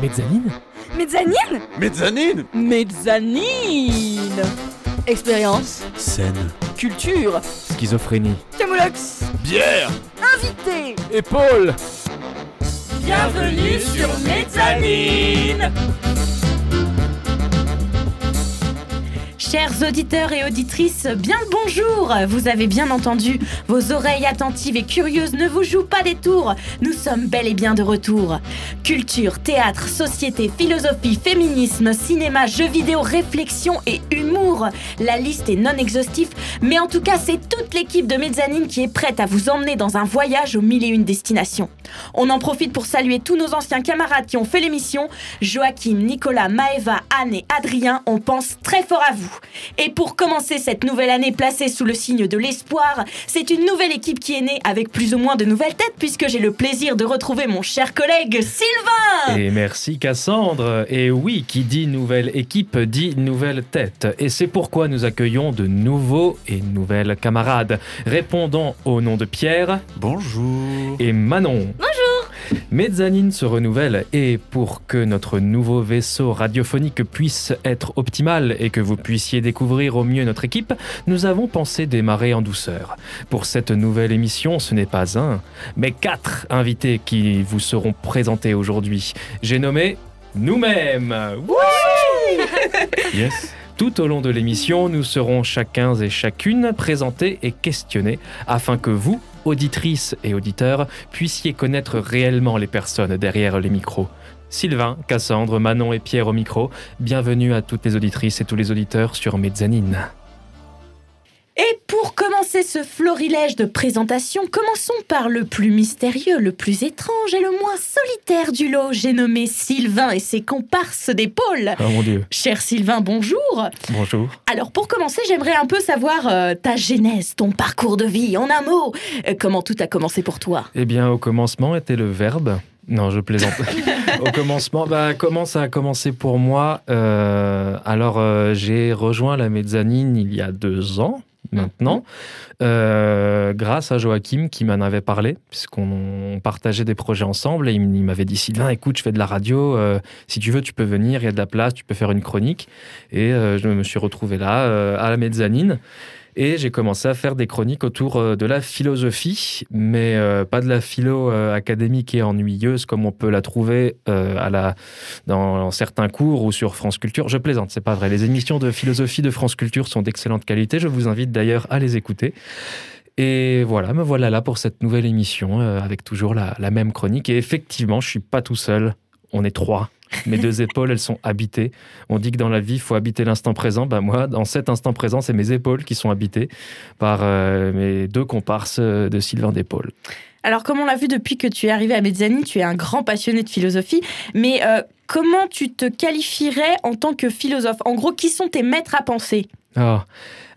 Mezzanine? Mezzanine? Mezzanine! Mezzanine! Expérience, Scène. culture, Schizophrénie. camoulox, Bière! Invité. Épaule! Bienvenue sur Mezzanine Chers auditeurs et auditrices, bien le bonjour Vous avez bien entendu, vos oreilles attentives et curieuses ne vous jouent pas des tours. Nous sommes bel et bien de retour. Culture, théâtre, société, philosophie, féminisme, cinéma, jeux vidéo, réflexion et humour. La liste est non exhaustive, mais en tout cas, c'est toute l'équipe de Mezzanine qui est prête à vous emmener dans un voyage aux mille et une destinations. On en profite pour saluer tous nos anciens camarades qui ont fait l'émission. Joachim, Nicolas, Maëva, Anne et Adrien, on pense très fort à vous. Et pour commencer cette nouvelle année placée sous le signe de l'espoir, c'est une nouvelle équipe qui est née avec plus ou moins de nouvelles têtes puisque j'ai le plaisir de retrouver mon cher collègue Sylvain Et merci Cassandre. Et oui, qui dit nouvelle équipe dit nouvelle tête. Et c'est pourquoi nous accueillons de nouveaux et nouvelles camarades. Répondant au nom de Pierre Bonjour et Manon. Bonjour Mezzanine se renouvelle et pour que notre nouveau vaisseau radiophonique puisse être optimal et que vous puissiez découvrir au mieux notre équipe, nous avons pensé démarrer en douceur. Pour cette nouvelle émission, ce n'est pas un, mais quatre invités qui vous seront présentés aujourd'hui. J'ai nommé nous-mêmes. Yes Tout au long de l'émission, nous serons chacun et chacune présentés et questionnés afin que vous, auditrices et auditeurs, puissiez connaître réellement les personnes derrière les micros. Sylvain, Cassandre, Manon et Pierre au micro, bienvenue à toutes les auditrices et tous les auditeurs sur Mezzanine. Et pour commencer ce florilège de présentation, commençons par le plus mystérieux, le plus étrange et le moins solitaire du lot. J'ai nommé Sylvain et ses comparses d'épaule. Oh mon Dieu, Cher Sylvain, bonjour. bonjour. Alors pour commencer, j'aimerais un peu savoir euh, ta genèse, ton parcours de vie, en un mot. Euh, comment tout a commencé pour toi? Eh bien, au commencement était le verbe. Non, je plaisante. au commencement, bah, comment ça a commencé pour moi? Euh, Alors, euh, j'ai rejoint la mezzanine il y a deux ans maintenant, euh, grâce à Joachim qui m'en avait parlé, puisqu'on partageait des projets ensemble et il m'avait dit Sylvain, écoute, je fais de la radio, euh, si tu veux, tu peux venir, il y a de la place, tu peux faire une chronique. Et euh, je me suis retrouvé là, à la mezzanine. Et j'ai commencé à faire des chroniques autour euh, de la philosophie, mais euh, pas de la philo euh, académique et ennuyeuse comme on peut la trouver dans certains cours ou sur France Culture. Je plaisante, c'est pas vrai. Les émissions de philosophie de France Culture sont d'excellente qualité. Je vous invite d'ailleurs à les écouter. Et voilà, me voilà là pour cette nouvelle émission avec toujours la, la même chronique. Et effectivement, je suis pas tout seul. On est trois. Mes deux épaules, elles sont habitées. On dit que dans la vie, il faut habiter l'instant présent. Ben moi, dans cet instant présent, c'est mes épaules qui sont habitées par euh, mes deux comparses de Sylvain d'épaule. Alors comme on l'a vu depuis que tu es arrivé à Mezzanine, tu es un grand passionné de philosophie, mais euh, comment tu te qualifierais en tant que philosophe? En gros, qui sont tes maîtres à penser? Ah,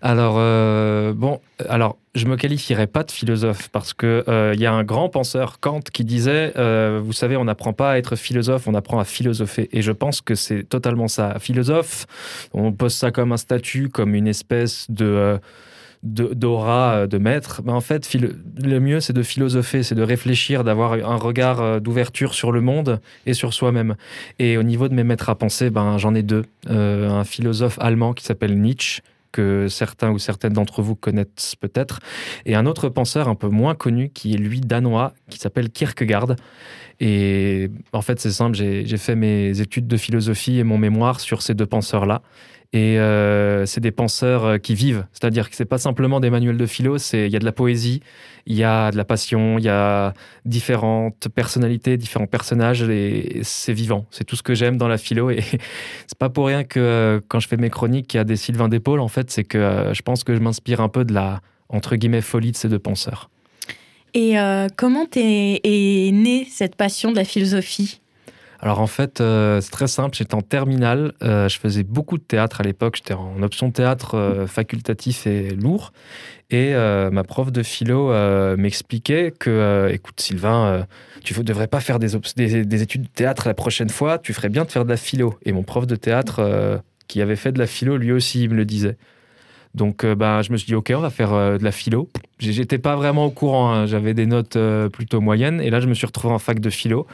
alors, euh, bon, alors, je me qualifierais pas de philosophe parce que euh, il y a un grand penseur, Kant, qui disait, euh, vous savez, on n'apprend pas à être philosophe, on apprend à philosopher. Et je pense que c'est totalement ça. Philosophe, on pose ça comme un statut, comme une espèce de euh, d'aura euh, de maître, mais en fait, le mieux, c'est de philosopher, c'est de réfléchir, d'avoir un regard euh, d'ouverture sur le monde et sur soi-même. Et au niveau de mes maîtres à penser, ben, j'en ai deux. Euh, un philosophe allemand qui s'appelle Nietzsche, que certains ou certaines d'entre vous connaissent peut-être, et un autre penseur un peu moins connu qui est lui danois, qui s'appelle Kierkegaard. Et en fait, c'est simple, j'ai fait mes études de philosophie et mon mémoire sur ces deux penseurs-là. Et euh, c'est des penseurs euh, qui vivent, c'est-à-dire que c'est pas simplement des manuels de philo, il y a de la poésie, il y a de la passion, il y a différentes personnalités, différents personnages, et c'est vivant. C'est tout ce que j'aime dans la philo. Et c'est pas pour rien que euh, quand je fais mes chroniques, il y a des Sylvain d'épaule. En fait, c'est que je pense que je m'inspire un peu de la entre guillemets folie de ces deux penseurs. Et comment est née cette passion de la philosophie? Alors en fait, euh, c'est très simple. J'étais en terminale. euh, je faisais beaucoup de théâtre à l'époque. J'étais en option théâtre euh, facultatif et lourd. Et ma prof de philo m'expliquait que, écoute Sylvain, tu ne devrais pas faire des, études de théâtre la prochaine fois. Tu ferais bien de faire de la philo. Et mon prof de théâtre, qui avait fait de la philo, lui aussi, il me le disait. Donc, ben, je me suis dit, OK, on va faire de la philo. J'étais pas vraiment au courant, hein. j'avais des notes plutôt moyennes. Et là, je me suis retrouvé en fac de philo.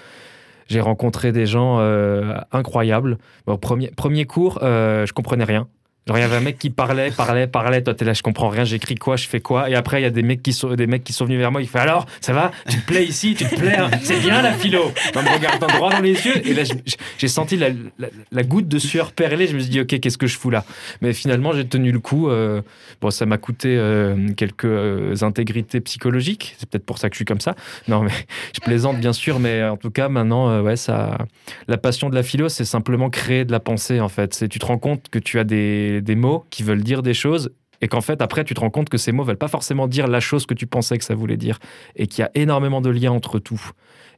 J'ai rencontré des gens euh, incroyables. Bon, premier, premier cours, euh, je comprenais rien. Genre, il y avait un mec qui parlait, parlait, parlait. Toi, t'es là, je comprends rien, j'écris quoi, je fais quoi. Et après, il y a des mecs qui sont, des mecs qui sont venus vers moi. Ils font Alors, ça va? Tu te plais ici Tu te plais hein C'est bien la philo En me regardant droit dans les yeux. Et là, je- j'ai senti la, goutte de sueur perler. Je me suis dit Ok, qu'est-ce que je fous là? Mais finalement, j'ai tenu le coup. euh, bon, ça m'a coûté euh, quelques euh, intégrités psychologiques. C'est peut-être pour ça que je suis comme ça. Non, mais je plaisante, bien sûr. Mais en tout cas, maintenant, ouais, ça. La passion de la philo, c'est simplement créer de la pensée, en fait. Tu te rends compte que tu as des, mots qui veulent dire des choses et qu'en fait, après, tu te rends compte que ces mots veulent pas forcément dire la chose que tu pensais que ça voulait dire et qu'il y a énormément de liens entre tout.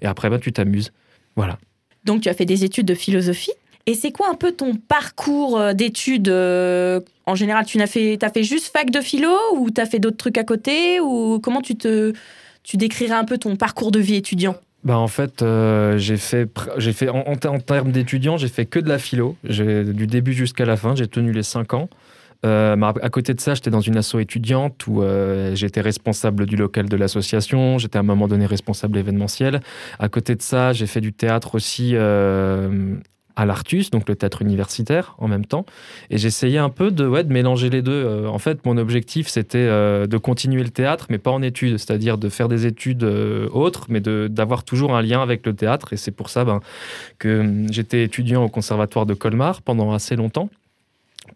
Et après, ben, tu t'amuses. Voilà. Donc tu as fait des études de philosophie. Et c'est quoi un peu ton parcours euh, d'études euh, En général, tu n'as fait, as fait juste fac de philo ou tu as fait d'autres trucs à côté Ou comment tu te tu décrirais un peu ton parcours de vie étudiant? Bah en fait, euh, j'ai fait, fait en, en ter- en termes d'étudiants, j'ai fait que de la philo. Du début jusqu'à la fin, j'ai tenu les cinq ans. Euh, à côté de ça, j'étais dans une asso étudiante où euh, j'étais responsable du local de l'association. J'étais à un moment donné responsable événementiel. À côté de ça, j'ai fait du théâtre aussi euh, à l'Artus, donc le théâtre universitaire en même temps. Et j'essayais un peu de, ouais, de mélanger les deux. En fait, mon objectif, c'était de continuer le théâtre, mais pas en études, c'est-à-dire de faire des études autres, mais d'avoir toujours un lien avec le théâtre. Et c'est pour ça ben, que hum, j'étais étudiant au conservatoire de Colmar pendant assez longtemps.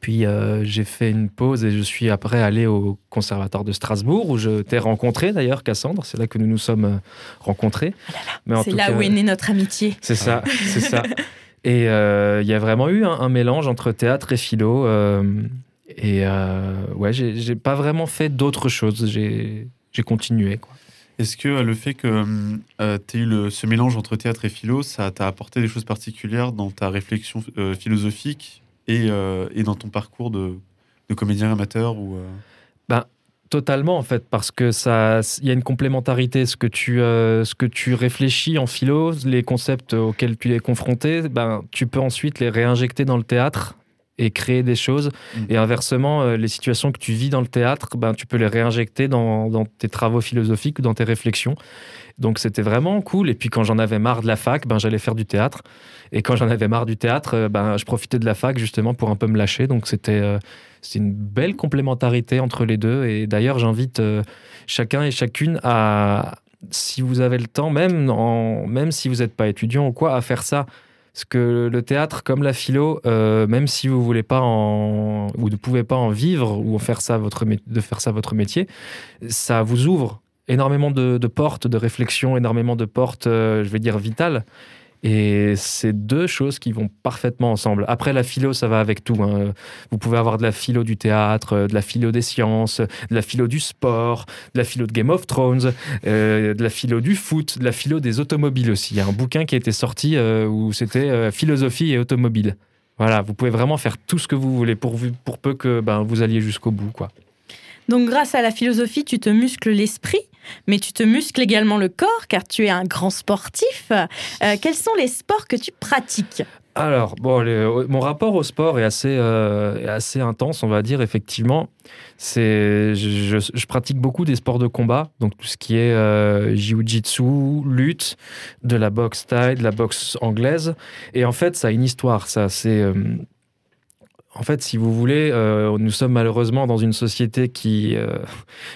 Puis euh, j'ai fait une pause et je suis après allé au conservatoire de Strasbourg où je t'ai rencontré d'ailleurs, Cassandre. C'est là que nous nous sommes euh, rencontrés. En C'est là cas- où est née notre amitié. c'est ça, c'est ça. Et euh, il y a vraiment eu un, un mélange entre théâtre et philo. euh, et euh, ouais, j'ai j'ai pas vraiment fait d'autres choses. J'ai j'ai continué. Quoi. Est-ce que le fait que tu aies eu le- ce mélange entre théâtre et philo, ça t'a apporté des choses particulières dans ta réflexion euh, philosophique? Et, euh, et dans ton parcours de, de comédien amateur ou, euh, Totalement en fait, parce que ça, il y a une complémentarité. Ce que tu, euh, ce que tu réfléchis en philo, les concepts auxquels tu es confronté, ben tu peux ensuite les réinjecter dans le théâtre et créer des choses. Mm. Et inversement, les situations que tu vis dans le théâtre, ben tu peux les réinjecter dans, dans tes travaux philosophiques ou dans tes réflexions. Donc c'était vraiment cool. Et puis quand j'en avais marre de la fac, ben j'allais faire du théâtre. Et quand j'en avais marre du théâtre, euh, ben je profitais de la fac justement pour un peu me lâcher. Donc c'était euh, une belle complémentarité entre les deux. Et d'ailleurs, j'invite euh, chacun et chacune à, si vous avez le temps, même, en, même si vous n'êtes pas étudiant ou quoi, à faire ça. Parce que le théâtre, comme la philo, euh, même si vous voulez pas en, ne pouvez pas en vivre ou faire ça votre, de faire ça votre métier, ça vous ouvre énormément de, portes de réflexion, énormément de portes, je vais dire, vitales. Et c'est deux choses qui vont parfaitement ensemble. Après, la philo, ça va avec tout. hein. Vous pouvez avoir de la philo du théâtre, euh, de la philo des sciences, de la philo du sport, de la philo de Game of Thrones, euh, de la philo du foot, de la philo des automobiles aussi. Il y a un bouquin qui a été sorti euh, où c'était philosophie et automobile. Voilà, vous pouvez vraiment faire tout ce que vous voulez pourvu, pour peu que ben, vous alliez jusqu'au bout. Quoi. Donc grâce à la philosophie, tu te muscles l'esprit, mais tu te muscles également le corps, car tu es un grand sportif. Euh, quels sont les sports que tu pratiques? Alors, bon, mon rapport au sport est assez, euh, est assez intense, on va dire, effectivement. Je, je- pratique beaucoup des sports de combat, donc tout ce qui est euh, jiu-jitsu, lutte, de la boxe thaï, de la boxe anglaise. Et en fait, ça a une histoire, ça. C'est. En fait, si vous voulez, euh, nous sommes malheureusement dans une société qui, euh,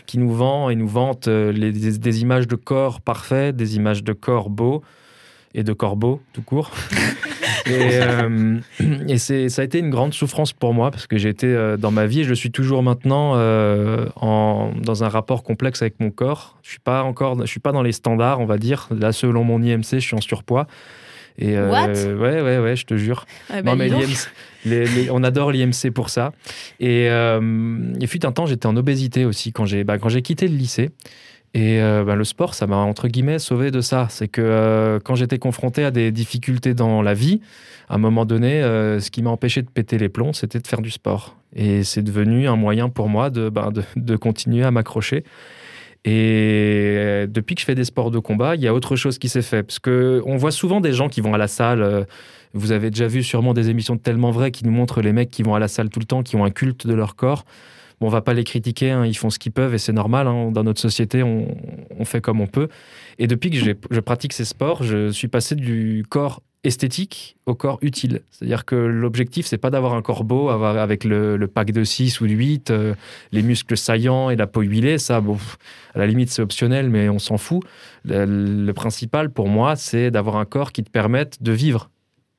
qui nous vend et nous vante euh, les- des, des images de corps parfaits, des images de corps beaux et de corps beaux, tout court. Et, euh, et ça a été une grande souffrance pour moi parce que j'étais dans ma vie et je suis toujours maintenant en, dans un rapport complexe avec mon corps. Je suis pas encore, je suis pas dans les standards, on va dire. Là, selon mon IMC, je suis en surpoids. Et euh, What? ouais, ouais, ouais, je te jure. Eh ben, Non, mais dis donc. l'IMC les- les- on adore l'IMC pour ça. Et euh, il fut un temps, j'étais en obésité aussi quand j'ai bah, quand j'ai quitté le lycée. Et euh, bah, le sport, ça m'a entre guillemets sauvé de ça. C'est que euh, quand j'étais confronté à des difficultés dans la vie, à un moment donné, euh, ce qui m'a empêché de péter les plombs, c'était de faire du sport. Et c'est devenu un moyen pour moi de, bah, de, de continuer à m'accrocher. Et euh, depuis que je fais des sports de combat, il y a autre chose qui s'est fait. Parce que on voit souvent des gens qui vont à la salle. euh, vous avez déjà vu sûrement des émissions tellement vraies qui nous montrent les mecs qui vont à la salle tout le temps, qui ont un culte de leur corps. Bon, on va pas les critiquer, hein, ils font ce qu'ils peuvent et c'est normal. hein, dans notre société, on, on fait comme on peut. Et depuis que je pratique ces sports, je suis passé du corps esthétique au corps utile. C'est-à-dire que l'objectif, c'est pas d'avoir un corps beau avec le, pack de 6 ou de 8, euh, les muscles saillants et la peau huilée. Ça, bon, à la limite, c'est optionnel, mais on s'en fout. Le, principal pour moi, c'est d'avoir un corps qui te permette de vivre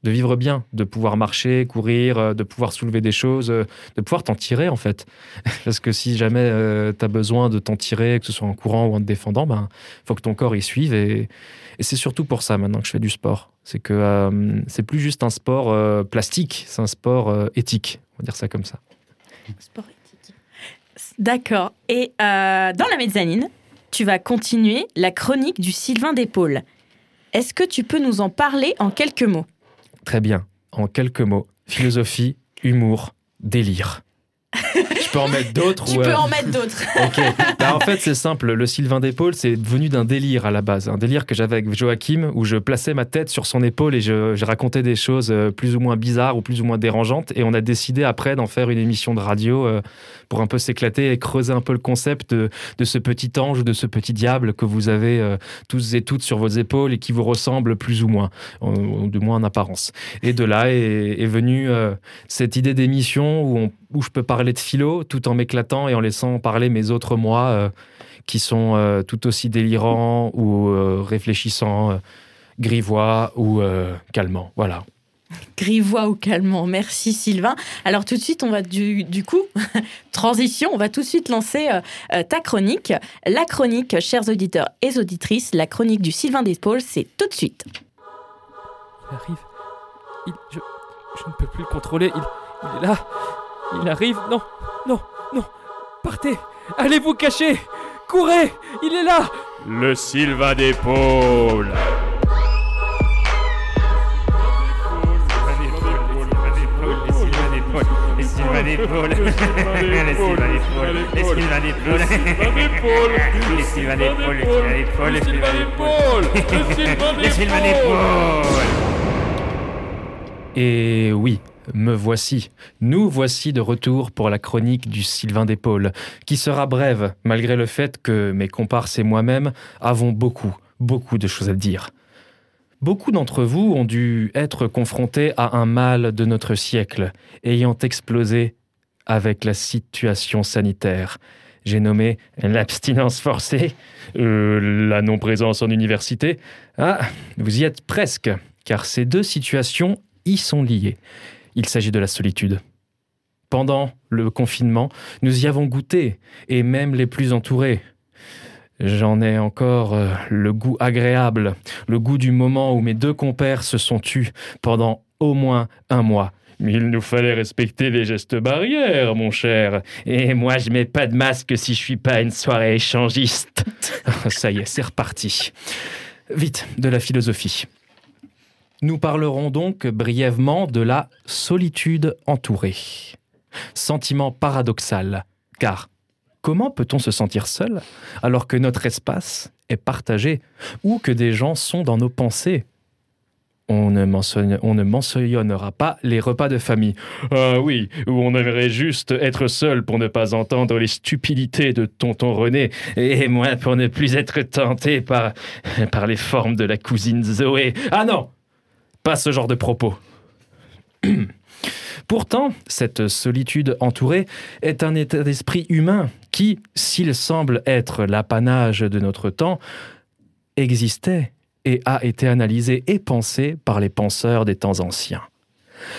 de vivre bien, de pouvoir marcher, courir, euh, de pouvoir soulever des choses, euh, de pouvoir t'en tirer en fait. Parce que si jamais tu as besoin de t'en tirer, que ce soit en courant ou en te défendant, ben faut que ton corps y suive. Et c'est surtout pour ça maintenant que je fais du sport. C'est que euh, c'est plus juste un sport euh, plastique, c'est un sport euh, éthique. On va dire ça comme ça. Sport éthique. D'accord. Et dans la mezzanine, tu vas continuer la chronique du Sylvain d'épaule. Est-ce que tu peux nous en parler en quelques mots? Très bien. En quelques mots, philosophie, humour, délire. peux en mettre d'autres Tu ou, peux euh, en mettre d'autres. Ok. Bah, en fait, c'est simple. Le Sylvain d'épaule, c'est venu d'un délire à la base. Un délire que j'avais avec Joachim, où je plaçais ma tête sur son épaule et je, je racontais des choses euh, plus ou moins bizarres ou plus ou moins dérangeantes. Et on a décidé après d'en faire une émission de radio euh, pour un peu s'éclater et creuser un peu le concept de, de ce petit ange ou de ce petit diable que vous avez euh, tous et toutes sur vos épaules et qui vous ressemble plus ou moins, du moins en apparence. Et de là est, est venue euh, cette idée d'émission où, on- où je peux parler de philo tout en m'éclatant et en laissant parler mes autres moi euh, qui sont euh, tout aussi délirants ou euh, réfléchissants, euh, grivois ou euh, calmants. Voilà. Grivois ou calmant. Merci Sylvain. Alors tout de suite, on va du, du coup, transition, on va tout de suite lancer euh, ta chronique. La chronique, chers auditeurs et auditrices, la chronique du Sylvain d'épaule, c'est tout de suite. Il arrive. Il, je, je ne peux plus le contrôler. Il, il est là. Il arrive. Non, non, non. Partez. Allez vous cacher. Courez. Il est là. Le Sylvain d'épaule. Les Sylvain. Les Sylvain d'épaule. Les Sylvain d'épaule. Les Sylvain d'épaule. Les Sylvain d'épaule. Les Sylvain d'épaule. Les Sylvain d'épaule. Et oui, me voici. Nous voici de retour pour la chronique du Sylvain d'épaule, qui sera brève, malgré le fait que mes comparses et moi-même avons beaucoup, beaucoup de choses à dire. Beaucoup d'entre vous ont dû être confrontés à un mal de notre siècle, ayant explosé avec la situation sanitaire. J'ai nommé l'abstinence forcée, euh, la non-présence en université. Ah, vous y êtes presque, car ces deux situations y sont liées. Il s'agit de la solitude. Pendant le confinement, nous y avons goûté, et même les plus entourés. J'en ai encore euh, le goût agréable, le goût du moment où mes deux compères se sont tus pendant au moins un mois. Il nous fallait respecter les gestes barrières, mon cher. Et moi, je mets pas de masque si je suis pas une soirée échangiste. Ça y est, c'est reparti. Vite, de la philosophie. Nous parlerons donc brièvement de la solitude entourée. Sentiment paradoxal, car comment peut-on se sentir seul alors que notre espace est partagé ou que des gens sont dans nos pensées? On ne, mentionne- on ne mentionnera pas les repas de famille. Ah oui, où on aimerait juste être seul pour ne pas entendre les stupidités de tonton René, et moi pour ne plus être tenté par, par les formes de la cousine Zoé. Ah non ce genre de propos. Pourtant, cette solitude entourée est un état d'esprit humain qui, s'il semble être l'apanage de notre temps, existait et a été analysé et pensé par les penseurs des temps anciens.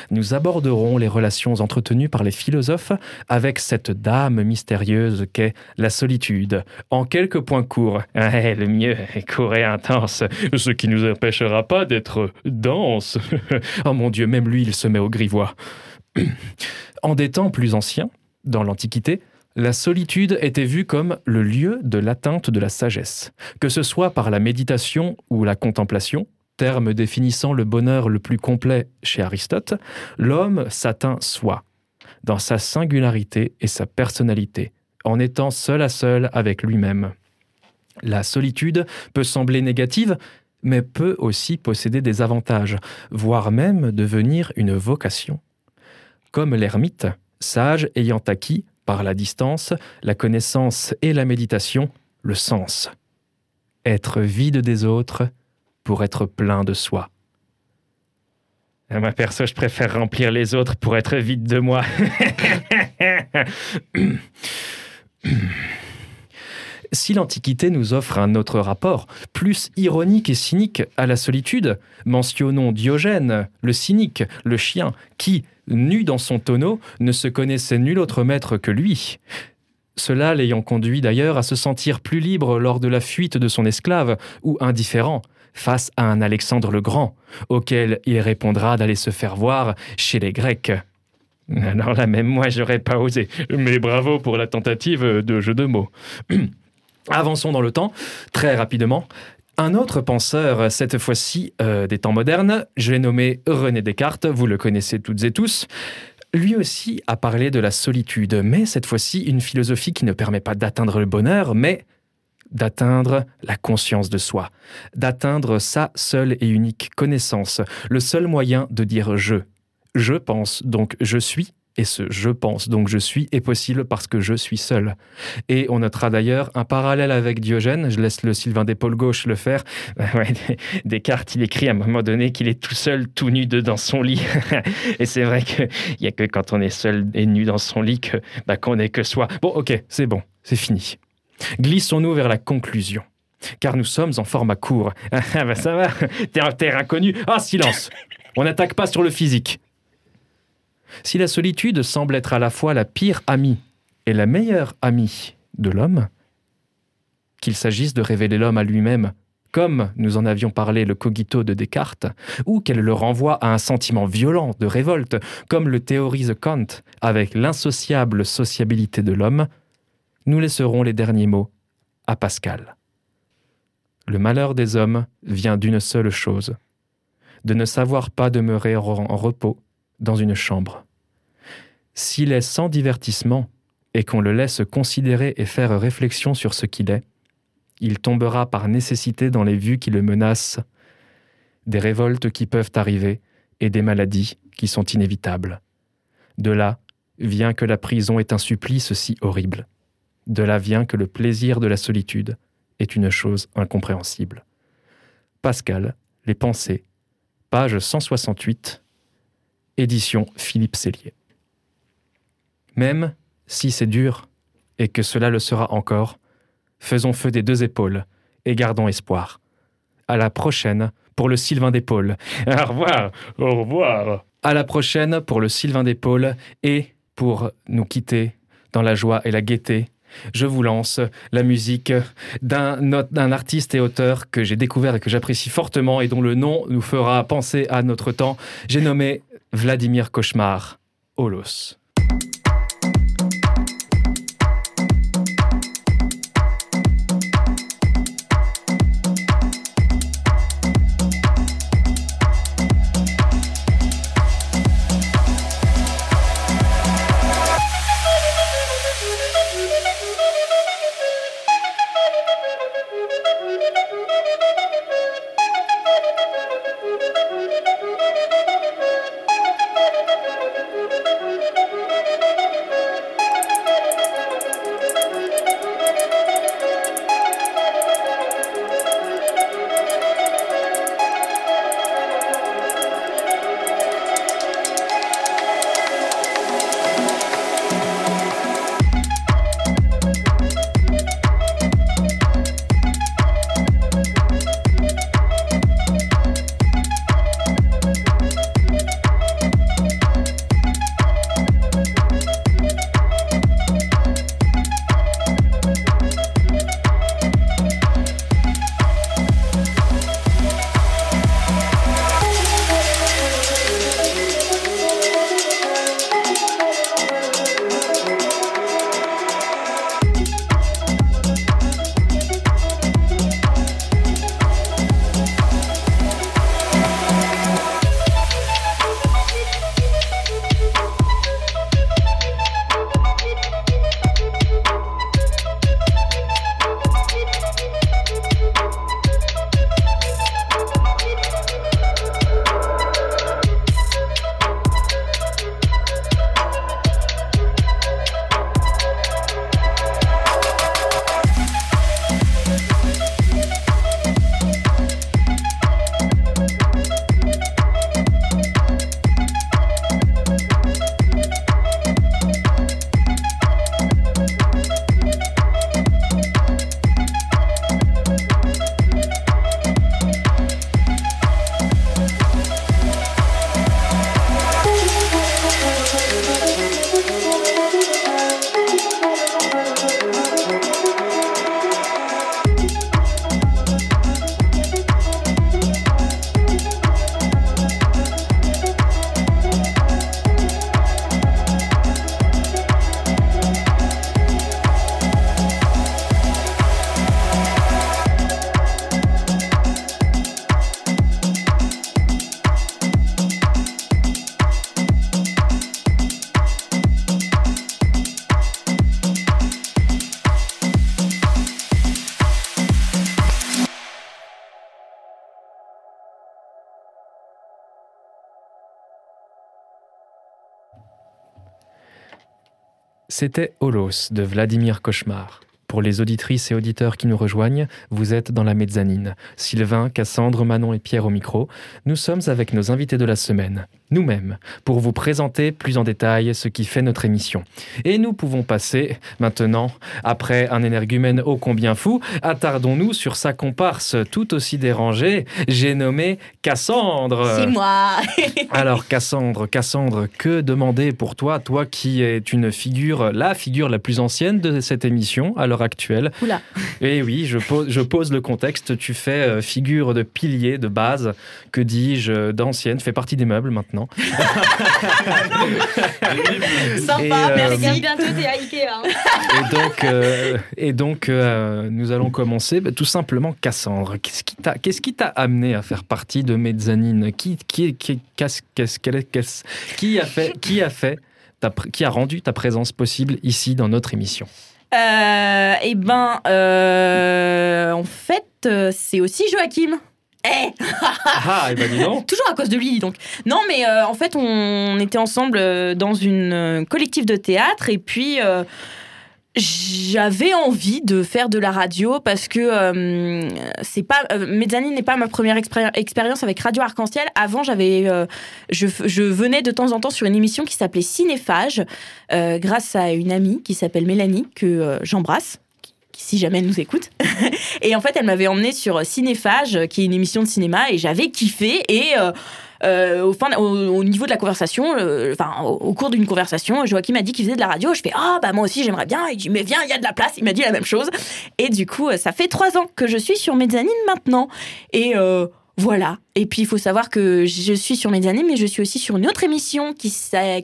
Nous aborderons les relations entretenues par les philosophes avec cette dame mystérieuse qu'est la solitude, en quelques points courts. Le mieux est court et intense, ce qui nous empêchera pas d'être dense. oh mon Dieu, même lui, il se met au grivois. en des temps plus anciens, dans l'Antiquité, la solitude était vue comme le lieu de l'atteinte de la sagesse, que ce soit par la méditation ou la contemplation, terme définissant le bonheur le plus complet chez Aristote, l'homme s'atteint soi, dans sa singularité et sa personnalité, en étant seul à seul avec lui-même. La solitude peut sembler négative, mais peut aussi posséder des avantages, voire même devenir une vocation. Comme l'ermite, sage ayant acquis par la distance, la connaissance et la méditation, le sens. Être vide des autres pour être plein de soi. Ah, Moi, perso, je préfère remplir les autres pour être vide de moi. Si l'Antiquité nous offre un autre rapport, plus ironique et cynique à la solitude, mentionnons Diogène, le cynique, le chien, qui, nu dans son tonneau, ne se connaissait nul autre maître que lui. Cela l'ayant conduit d'ailleurs à se sentir plus libre lors de la fuite de son esclave, ou indifférent, face à un Alexandre le Grand, auquel il répondra d'aller se faire voir chez les Grecs. Alors là, même moi, j'aurais pas osé. Mais bravo pour la tentative de jeu de mots. Avançons dans le temps, très rapidement. Un autre penseur, cette fois-ci euh, des temps modernes, je l'ai nommé René Descartes, vous le connaissez toutes et tous. Lui aussi a parlé de la solitude, mais cette fois-ci une philosophie qui ne permet pas d'atteindre le bonheur, mais d'atteindre la conscience de soi, d'atteindre sa seule et unique connaissance, le seul moyen de dire je. Je pense, donc je suis, et ce je pense, donc je suis est possible parce que je suis seul. Et on notera d'ailleurs un parallèle avec Diogène, je laisse le Sylvain d'épaule gauche le faire. Descartes, il écrit à un moment donné qu'il est tout seul, tout nu de- dans son lit. et c'est vrai qu'il n'y a que quand on est seul et nu dans son lit que, bah, qu'on est que soi. Bon, ok, c'est bon, c'est fini. Glissons-nous vers la conclusion. Car nous sommes en format court. Ah bah ça va, t'es un terrain inconnu. Ah, silence On n'attaque pas sur le physique. Si la solitude semble être à la fois la pire amie et la meilleure amie de l'homme, qu'il s'agisse de révéler l'homme à lui-même, comme nous en avions parlé le cogito de Descartes, ou qu'elle le renvoie à un sentiment violent de révolte, comme le théorise Kant avec l'insociable sociabilité de l'homme, nous laisserons les derniers mots à Pascal. Le malheur des hommes vient d'une seule chose, de ne savoir pas demeurer en repos dans une chambre. S'il est sans divertissement et qu'on le laisse considérer et faire réflexion sur ce qu'il est, il tombera par nécessité dans les vues qui le menacent, des révoltes qui peuvent arriver et des maladies qui sont inévitables. De là vient que la prison est un supplice si horrible. De là vient que le plaisir de la solitude est une chose incompréhensible. Pascal, Les Pensées, page 168, édition Philippe Cellier. Même si c'est dur, et que cela le sera encore, faisons feu des deux épaules et gardons espoir. À la prochaine pour le Sylvain d'épaule. Au revoir, au revoir. À la prochaine pour le Sylvain d'épaule et pour nous quitter dans la joie et la gaieté. Je vous lance la musique d'un artiste et auteur que j'ai découvert et que j'apprécie fortement et dont le nom nous fera penser à notre temps. J'ai nommé Vladimir Cauchemar, Holos. C'était Holos de Vladimir Cauchemar. Pour les auditrices et auditeurs qui nous rejoignent, vous êtes dans la mezzanine. Sylvain, Cassandre, Manon et Pierre au micro. Nous sommes avec nos invités de la semaine, nous-mêmes, pour vous présenter plus en détail ce qui fait notre émission. Et nous pouvons passer maintenant, après un énergumène ô combien fou, attardons-nous sur sa comparse tout aussi dérangée, j'ai nommé Cassandre. C'est moi. Alors Cassandre, Cassandre, que demander pour toi, toi qui es une figure, la figure la plus ancienne de cette émission? À l'heure actuelle Oula. Eh oui, je pose, je pose le contexte, tu fais euh, figure de pilier, de base, que dis-je, euh, d'ancienne, tu fais partie des meubles maintenant. Sympa, Et, euh, merci. bientôt t'es à Ikea. hein. Et donc, euh, et donc euh, nous allons commencer bah, tout simplement Cassandre. Qu'est-ce qui t'a, amené à faire partie de Mezzanine? Qui, qui, qui, qui a fait, qui a fait, ta qui a rendu ta présence possible ici dans notre émission? Euh, eh ben, euh, en fait, euh, c'est aussi Joachim. Eh Ah, et ben dis donc. Toujours à cause de lui, donc. Non, mais euh, en fait, on était ensemble euh, dans une euh, collectif de théâtre et puis euh, j'avais envie de faire de la radio parce que euh, c'est pas euh, Mezzanine n'est pas ma première expéri- expérience avec Radio Arc-en-Ciel. Avant, j'avais euh, je, venais de temps en temps sur une émission qui s'appelait Cinéphage euh, grâce à une amie qui s'appelle Mélanie que euh, j'embrasse si jamais elle nous écoute. et en fait, elle m'avait emmené sur Cinéphage, qui est une émission de cinéma, et j'avais kiffé. Et euh, euh, au, niveau de la conversation, euh, enfin, au, cours d'une conversation, Joachim m'a dit qu'il faisait de la radio. Je fais Ah, bah moi aussi, j'aimerais bien. Il dit Mais viens, il y a de la place. Il m'a dit la même chose. Et du coup, euh, ça fait trois ans que je suis sur Mezzanine maintenant. Et. voilà. Et puis, il faut savoir que je suis sur Mezzanine, mais je suis aussi sur une autre émission qui,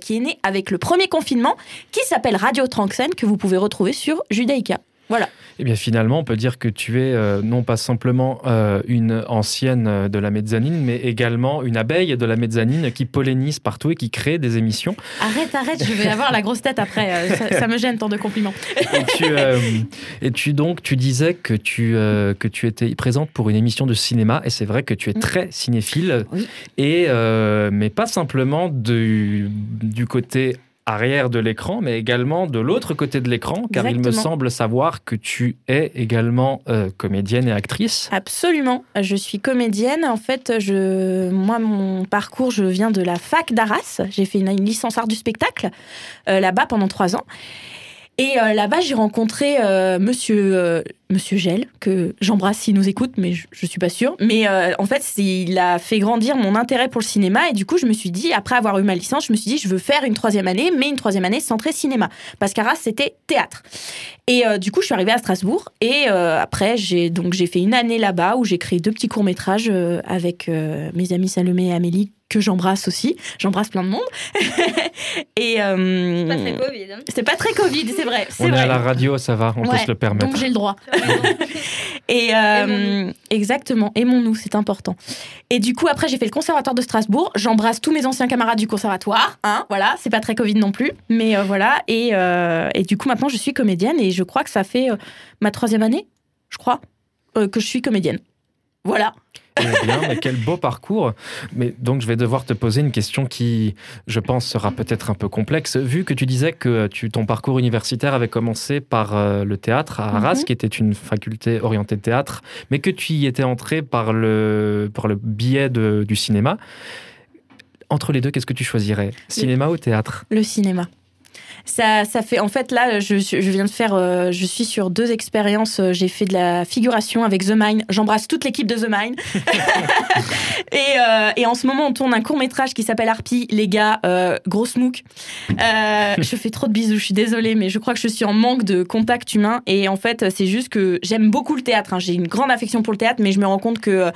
qui est née avec le premier confinement, qui s'appelle Radio Tranxène, que vous pouvez retrouver sur Judaïka. Voilà. Eh bien, finalement, on peut dire que tu es euh, non pas simplement euh, une ancienne de la mezzanine, mais également une abeille de la mezzanine qui pollinise partout et qui crée des émissions. Arrête, arrête, je vais avoir la grosse tête après. euh, ça, ça me gêne tant de compliments. Et tu, euh, et tu donc, tu disais que tu, que tu étais présente pour une émission de cinéma, et c'est vrai que tu es Mm. très cinéphile, Oui. et, mais pas simplement du, du côté arrière de l'écran, mais également de l'autre côté de l'écran, car il me semble savoir que tu es également euh, comédienne et actrice. Absolument. Je suis comédienne. En fait, je, moi, mon parcours, je viens de la fac d'Arras. J'ai fait une, une licence art du spectacle euh, là-bas pendant trois ans. Et euh, là-bas, j'ai rencontré euh, Monsieur euh, Monsieur Gel, que j'embrasse s'il nous écoute, mais je, je suis pas sûre. Mais en fait, il a fait grandir mon intérêt pour le cinéma. Et du coup, je me suis dit, après avoir eu ma licence, je me suis dit, je veux faire une troisième année, mais une troisième année centrée cinéma. Parce qu'Arras, c'était théâtre. Et du coup, je suis arrivée à Strasbourg. Et après, j'ai donc j'ai fait une année là-bas où j'ai créé deux petits courts métrages avec mes amis Salomé et Amélie que j'embrasse aussi. J'embrasse plein de monde. et euh, Pas très Covid. hein. c'est pas très Covid, c'est vrai. c'est On est à la radio, ça va, on peut se le permettre. Donc j'ai le droit. Et euh, exactement, aimons-nous, c'est important. Et du coup, après, j'ai fait le conservatoire de Strasbourg. J'embrasse tous mes anciens camarades du conservatoire. Hein, voilà, c'est pas très Covid non plus, mais euh, voilà. Et, euh, et du coup, maintenant, je suis comédienne et je crois que ça fait euh, ma troisième année, je crois, euh, que je suis comédienne. Voilà. Eh bien, mais quel beau parcours. Mais donc, je vais devoir te poser une question qui, je pense, sera peut-être un peu complexe. Vu que tu disais que tu, ton parcours universitaire avait commencé par euh, le théâtre à Arras, Mhm. qui était une faculté orientée théâtre, mais que tu y étais entré par le, par le biais de- du cinéma. Entre les deux, qu'est-ce que tu choisirais? Cinéma ou théâtre? Le cinéma. Ça, ça fait en fait là je, je viens de faire euh, je suis sur deux expériences. Euh, j'ai fait de la figuration avec The Mine. J'embrasse toute l'équipe de The Mine. Et, euh, et en ce moment on tourne un court métrage qui s'appelle Harpy les gars euh, grosse Euh, je fais trop de bisous je suis désolée mais je crois que je suis en manque de contact humain. Et en fait c'est juste que j'aime beaucoup le théâtre hein. j'ai une grande affection pour le théâtre mais je me rends compte que euh,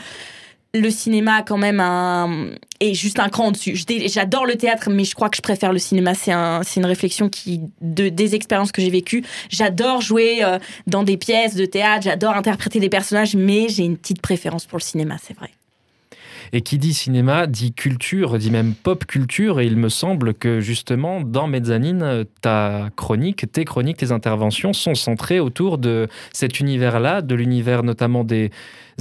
le cinéma a quand même un est juste un cran dé- J'adore le théâtre, mais je crois que je préfère le cinéma. C'est un, c'est une réflexion qui de des expériences que j'ai vécues. J'adore jouer euh, dans des pièces de théâtre, j'adore interpréter des personnages, mais j'ai une petite préférence pour le cinéma, c'est vrai. Et qui dit cinéma dit culture, dit même pop culture. Et il me semble que justement, dans Mezzanine, ta chronique, tes chroniques, tes interventions sont centrées autour de cet univers-là, de l'univers notamment des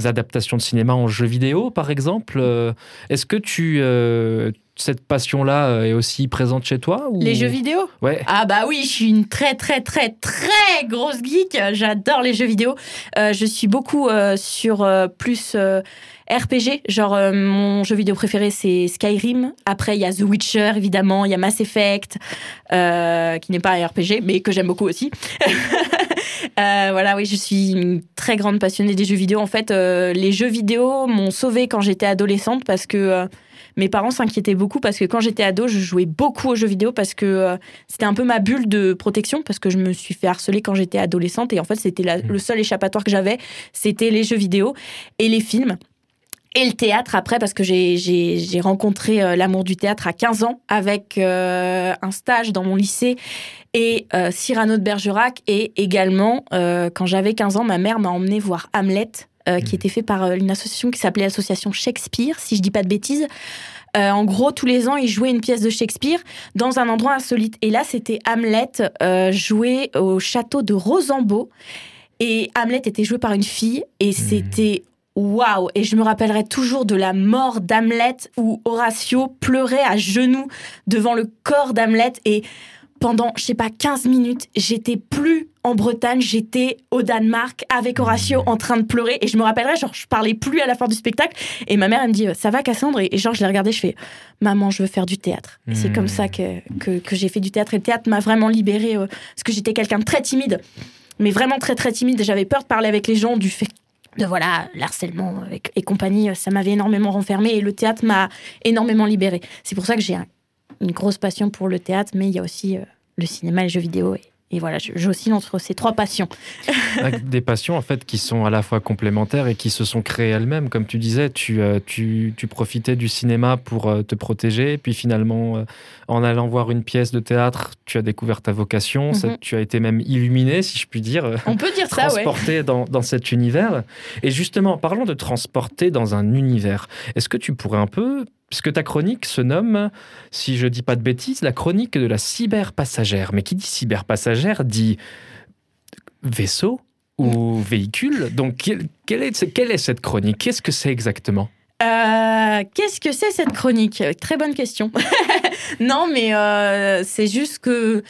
adaptations de cinéma en jeux vidéo, par exemple. Euh, Est-ce que tu, euh, cette passion-là euh, est aussi présente chez toi ou... Les jeux vidéo? Ouais. Ah bah oui, je suis une très très très très grosse geek. J'adore les jeux vidéo. Euh, je suis beaucoup euh, sur euh, plus RPG. Genre euh, mon jeu vidéo préféré c'est Skyrim. Après il y a The Witcher évidemment, il y a Mass Effect euh, qui n'est pas un RPG mais que j'aime beaucoup aussi. Euh, voilà, oui, je suis une très grande passionnée des jeux vidéo. En fait, les jeux vidéo m'ont sauvée quand j'étais adolescente parce que mes parents s'inquiétaient beaucoup parce que quand j'étais ado, je jouais beaucoup aux jeux vidéo parce que euh, c'était un peu ma bulle de protection parce que je me suis fait harceler quand j'étais adolescente et en fait, c'était la- le seul échappatoire que j'avais, c'était les jeux vidéo et les films. Et le théâtre après, parce que j'ai- rencontré euh, l'amour du théâtre à 15 ans avec euh, un stage dans mon lycée et euh, Cyrano de Bergerac. Et également, quand j'avais 15 ans, ma mère m'a emmené voir Hamlet, qui était fait par une association qui s'appelait Association Shakespeare, si je dis pas de bêtises. En gros, tous les ans, ils jouaient une pièce de Shakespeare dans un endroit insolite. Et là, c'était Hamlet joué au château de Rosambeau. Et Hamlet était joué par une fille et c'était waouh Et je me rappellerai toujours de la mort d'Hamlet où Horatio pleurait à genoux devant le corps d'Hamlet et pendant, je sais pas, 15 minutes, j'étais plus en Bretagne, j'étais au Danemark avec Horatio en train de pleurer et je me rappellerai, genre, je parlais plus à la fin du spectacle et ma mère, elle me dit, ça va Cassandre? Et, genre, je l'ai regardé, je fais, maman, je veux faire du théâtre. Et c'est Hmm. comme ça que, que, que j'ai fait du théâtre et le théâtre m'a vraiment libérée euh, parce que j'étais quelqu'un de très timide, mais vraiment très très timide. J'avais peur de parler avec les gens du fait de voilà l'harcèlement et, et compagnie. Ça m'avait énormément renfermée et le théâtre m'a énormément libérée. C'est pour ça que j'ai un- une grosse passion pour le théâtre, mais il y a aussi euh, le cinéma les jeux vidéo. Et, et voilà, j'oscille entre ces trois passions. Des passions en fait qui sont à la fois complémentaires et qui se sont créées elles-mêmes. Comme tu disais, tu, euh, tu, tu profitais du cinéma pour euh, te protéger, puis finalement, euh, en allant voir une pièce de théâtre, tu as découvert ta vocation, ça- Mhm. tu as été même illuminé, si je puis dire. On peut dire ça, ouais. transporté dans, dans cet univers. Et justement, parlons de transporter dans un univers. Est-ce que tu pourrais un peu, puisque ta chronique se nomme, si je dis pas de bêtises, la chronique de la cyberpassagère. Mais qui dit cyberpassagère dit vaisseau ou véhicule. Donc, quelle, est cette chronique? Qu'est-ce que c'est exactement? Euh, Qu'est-ce que c'est cette chronique? Très bonne question. non, mais euh, c'est juste que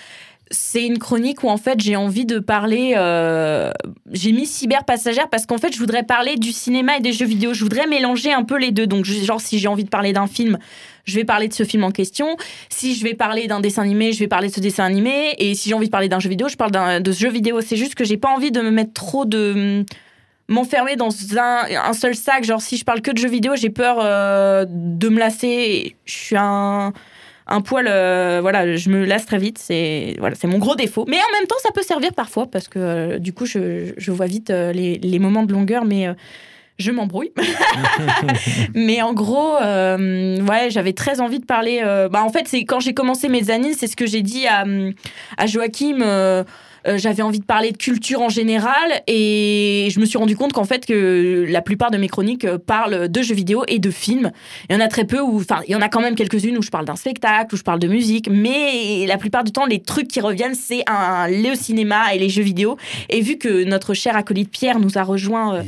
c'est une chronique où en fait j'ai envie de parler. euh, j'ai mis cyber passagère parce qu'en fait je voudrais parler du cinéma et des jeux vidéo. Je voudrais mélanger un peu les deux. Donc genre si j'ai envie de parler d'un film, je vais parler de ce film en question. Si je vais parler d'un dessin animé, je vais parler de ce dessin animé. Et si j'ai envie de parler d'un jeu vidéo, je parle de ce jeu vidéo. C'est juste que j'ai pas envie de me mettre trop de m'enfermer dans un, un seul sac. Genre, si je parle que de jeux vidéo, j'ai peur euh, de me lasser. Je suis un, un poil. euh, voilà, je me lasse très vite. C'est voilà, c'est mon gros défaut. Mais en même temps, ça peut servir parfois parce que euh, du coup, je, je vois vite euh, les, les moments de longueur, mais. je m'embrouille. mais en gros, euh, ouais, j'avais très envie de parler. euh, bah, en fait, c'est quand j'ai commencé mes années, c'est ce que j'ai dit à, à Joachim. euh, euh, j'avais envie de parler de culture en général et je me suis rendu compte qu'en fait que la plupart de mes chroniques euh, parlent de jeux vidéo et de films. Il y en a très peu où, enfin, il y en a quand même quelques-unes où je parle d'un spectacle, où je parle de musique, mais la plupart du temps, les trucs qui reviennent, c'est un, le cinéma et les jeux vidéo. Et vu que notre cher acolyte Pierre nous a rejoint euh,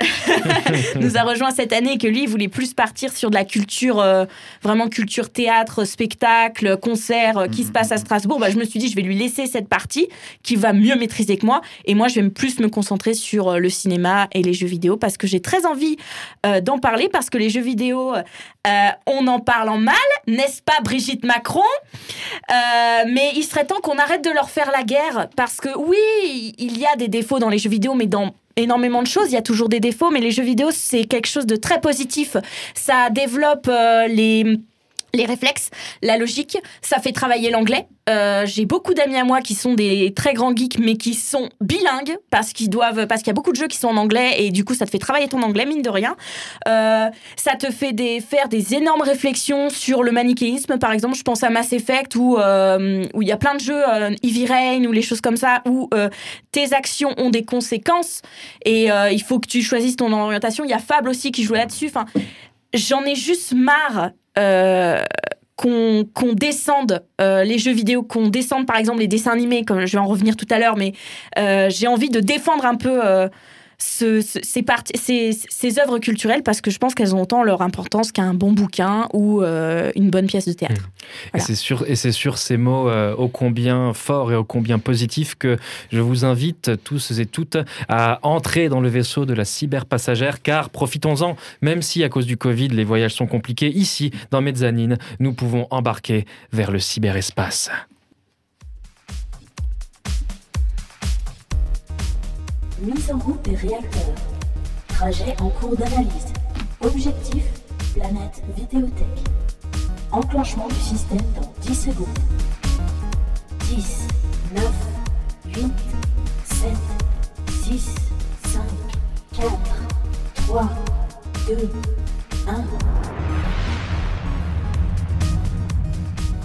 nous a rejoint cette année et que lui il voulait plus partir sur de la culture euh, vraiment culture théâtre spectacle concert qui se passe à Strasbourg bah, je me suis dit je vais lui laisser cette partie qui va mieux maîtriser que moi et moi je vais plus me concentrer sur euh, le cinéma et les jeux vidéo parce que j'ai très envie euh, d'en parler parce que les jeux vidéo euh, on en parle en mal n'est-ce pas Brigitte Macron? Mais il serait temps qu'on arrête de leur faire la guerre parce que oui il y a des défauts dans les jeux vidéo mais dans énormément de choses, il y a toujours des défauts, mais les jeux vidéo, c'est quelque chose de très positif. Ça développe les les réflexes, la logique, ça fait travailler l'anglais. Euh, J'ai beaucoup d'amis à moi qui sont des très grands geeks, mais qui sont bilingues parce qu'ils doivent, parce qu'il y a beaucoup de jeux qui sont en anglais et du coup ça te fait travailler ton anglais mine de rien. Euh, ça te fait faire des énormes réflexions sur le manichéisme. Par exemple, je pense à Mass Effect où euh, où il y a plein de jeux, Heavy Rain ou les choses comme ça où tes actions ont des conséquences et il faut que tu choisisses ton orientation. Il y a Fable aussi qui joue là-dessus. J'en ai juste marre. Euh, qu'on descende euh, les jeux vidéo, qu'on descende par exemple les dessins animés, comme je vais en revenir tout à l'heure, mais euh, j'ai envie de défendre un peu ce- ce- ces, parties- ces, ces œuvres culturelles parce que je pense qu'elles ont autant leur importance qu'un bon bouquin ou euh, une bonne pièce de théâtre. Et Voilà. c'est sur, et c'est sur ces mots euh, ô combien forts et ô combien positifs que je vous invite tous et toutes à entrer dans le vaisseau de la cyberpassagère car profitons-en, même si à cause du Covid les voyages sont compliqués, ici dans Mezzanine, nous pouvons embarquer vers le cyberespace. Mise en route des réacteurs. Trajet en cours d'analyse. Objectif, planète Vidéothèque. Enclenchement du système dans 10 secondes. 10, 9, 8, 7, 6, 5, 4, 3, 2, 1.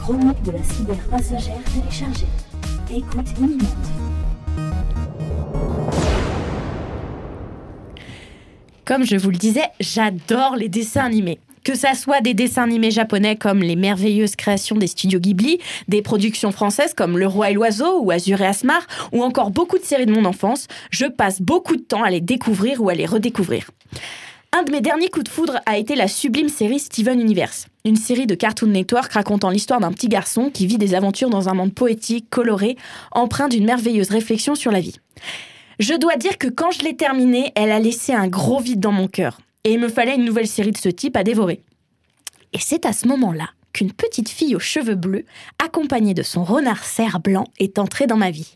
Chronique de la cyberpassagère téléchargée. Écoute imminente. Comme je vous le disais, j'adore les dessins animés. Que ça soit des dessins animés japonais comme les merveilleuses créations des studios Ghibli, des productions françaises comme Le Roi et l'Oiseau ou Azur et Asmar, ou encore beaucoup de séries de mon enfance, je passe beaucoup de temps à les découvrir ou à les redécouvrir. Un de mes derniers coups de foudre a été la sublime série Steven Universe, une série de Cartoon Network racontant l'histoire d'un petit garçon qui vit des aventures dans un monde poétique, coloré, empreint d'une merveilleuse réflexion sur la vie. Je dois dire que quand je l'ai terminée, elle a laissé un gros vide dans mon cœur. Et il me fallait une nouvelle série de ce type à dévorer. Et c'est à ce moment-là qu'une petite fille aux cheveux bleus, accompagnée de son renard cerf blanc, est entrée dans ma vie.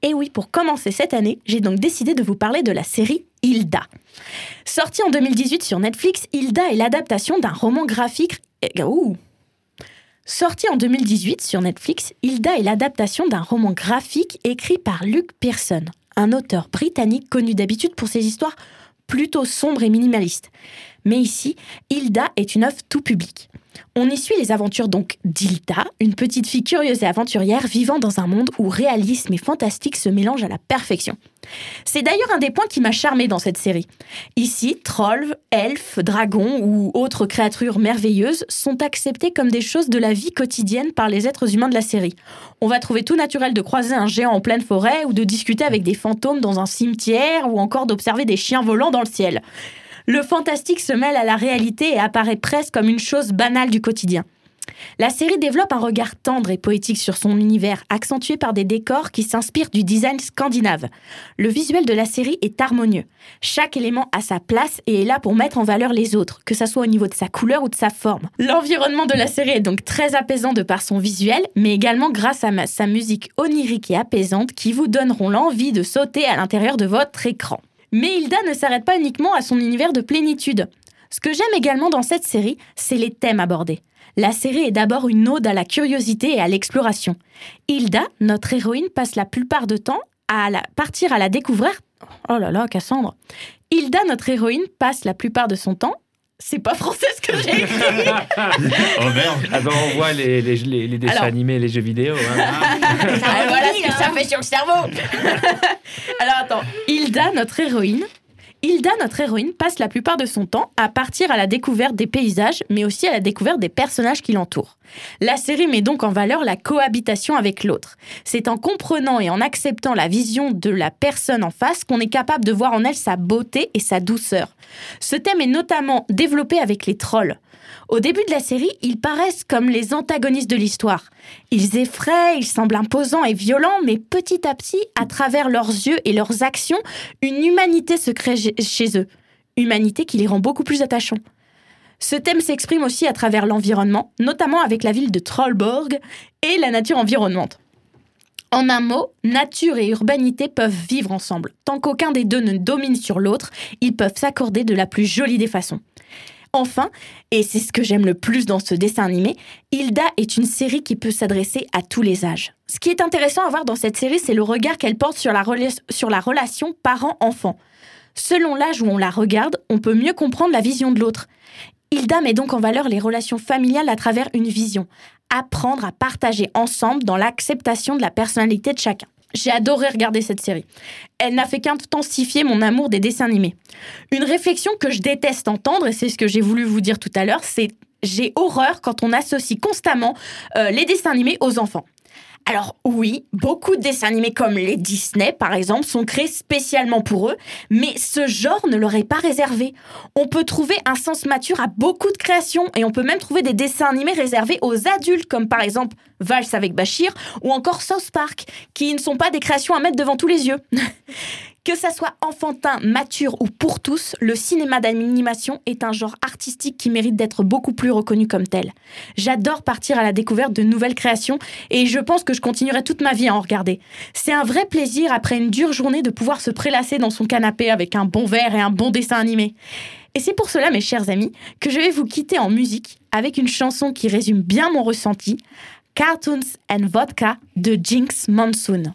Et oui, pour commencer cette année, j'ai donc décidé de vous parler de la série Hilda. Sortie en 2018 sur Netflix, Hilda est l'adaptation d'un roman graphique... eh, Ouh Sortie en 2018 sur Netflix, Hilda est l'adaptation d'un roman graphique écrit par Luke Pearson, un auteur britannique connu d'habitude pour ses histoires plutôt sombres et minimalistes. Mais ici, Hilda est une œuvre tout public. On y suit les aventures donc d'Hilda, une petite fille curieuse et aventurière vivant dans un monde où réalisme et fantastique se mélangent à la perfection. C'est d'ailleurs un des points qui m'a charmé dans cette série. Ici, trolls, elfes, dragons ou autres créatures merveilleuses sont acceptés comme des choses de la vie quotidienne par les êtres humains de la série. On va trouver tout naturel de croiser un géant en pleine forêt ou de discuter avec des fantômes dans un cimetière ou encore d'observer des chiens volants dans le ciel. Le fantastique se mêle à la réalité et apparaît presque comme une chose banale du quotidien. La série développe un regard tendre et poétique sur son univers, accentué par des décors qui s'inspirent du design scandinave. Le visuel de la série est harmonieux. Chaque élément a sa place et est là pour mettre en valeur les autres, que ce soit au niveau de sa couleur ou de sa forme. L'environnement de la série est donc très apaisant de par son visuel, mais également grâce à sa musique onirique et apaisante qui vous donneront l'envie de sauter à l'intérieur de votre écran. Mais Hilda ne s'arrête pas uniquement à son univers de plénitude. Ce que j'aime également dans cette série, c'est les thèmes abordés. La série est d'abord une ode à la curiosité et à l'exploration. Hilda, notre héroïne, passe la plupart du temps à partir à la découverte. Oh là là, Cassandre. Hilda, notre héroïne, passe la plupart de son temps. C'est pas français ce que j'ai écrit. Oh merde Ah ben, on voit les, les, les- les dessins Alors. animés les jeux vidéo. hein. Ah, voilà ce que ça fait sur le cerveau. Alors attends, Hilda, notre héroïne. Hilda, notre héroïne, passe la plupart de son temps à partir à la découverte des paysages, mais aussi à la découverte des personnages qui l'entourent. La série met donc en valeur la cohabitation avec l'autre. C'est en comprenant et en acceptant la vision de la personne en face qu'on est capable de voir en elle sa beauté et sa douceur. Ce thème est notamment développé avec les trolls. Au début de la série, ils paraissent comme les antagonistes de l'histoire. Ils effraient, ils semblent imposants et violents, mais petit à petit, à travers leurs yeux et leurs actions, une humanité se crée chez- eux. Humanité qui les rend beaucoup plus attachants. Ce thème s'exprime aussi à travers l'environnement, notamment avec la ville de Trollborg et la nature environnante. En un mot, nature et urbanité peuvent vivre ensemble. Tant qu'aucun des deux ne domine sur l'autre, ils peuvent s'accorder de la plus jolie des façons. Enfin, et c'est ce que j'aime le plus dans ce dessin animé, Hilda est une série qui peut s'adresser à tous les âges. Ce qui est intéressant à voir dans cette série, c'est le regard qu'elle porte sur la, relation parent-enfant. Selon l'âge où on la regarde, on peut mieux comprendre la vision de l'autre. Hilda met donc en valeur les relations familiales à travers une vision. Apprendre à partager ensemble dans l'acceptation de la personnalité de chacun. J'ai adoré regarder cette série. Elle n'a fait qu'intensifier mon amour des dessins animés. Une réflexion que je déteste entendre, et c'est ce que j'ai voulu vous dire tout à l'heure, c'est j'ai horreur quand on associe constamment euh, les dessins animés aux enfants. Alors oui, beaucoup de dessins animés comme les Disney par exemple sont créés spécialement pour eux, mais ce genre ne leur est pas réservé. On peut trouver un sens mature à beaucoup de créations et on peut même trouver des dessins animés réservés aux adultes comme par exemple Valse avec Bachir ou encore South Park qui ne sont pas des créations à mettre devant tous les yeux. Que ça soit enfantin, mature ou pour tous, le cinéma d'animation est un genre artistique qui mérite d'être beaucoup plus reconnu comme tel. J'adore partir à la découverte de nouvelles créations et je pense que je continuerai toute ma vie à en regarder. C'est un vrai plaisir après une dure journée de pouvoir se prélasser dans son canapé avec un bon verre et un bon dessin animé. Et c'est pour cela, mes chers amis, que je vais vous quitter en musique avec une chanson qui résume bien mon ressenti, Cartoons and Vodka de Jinx Monsoon.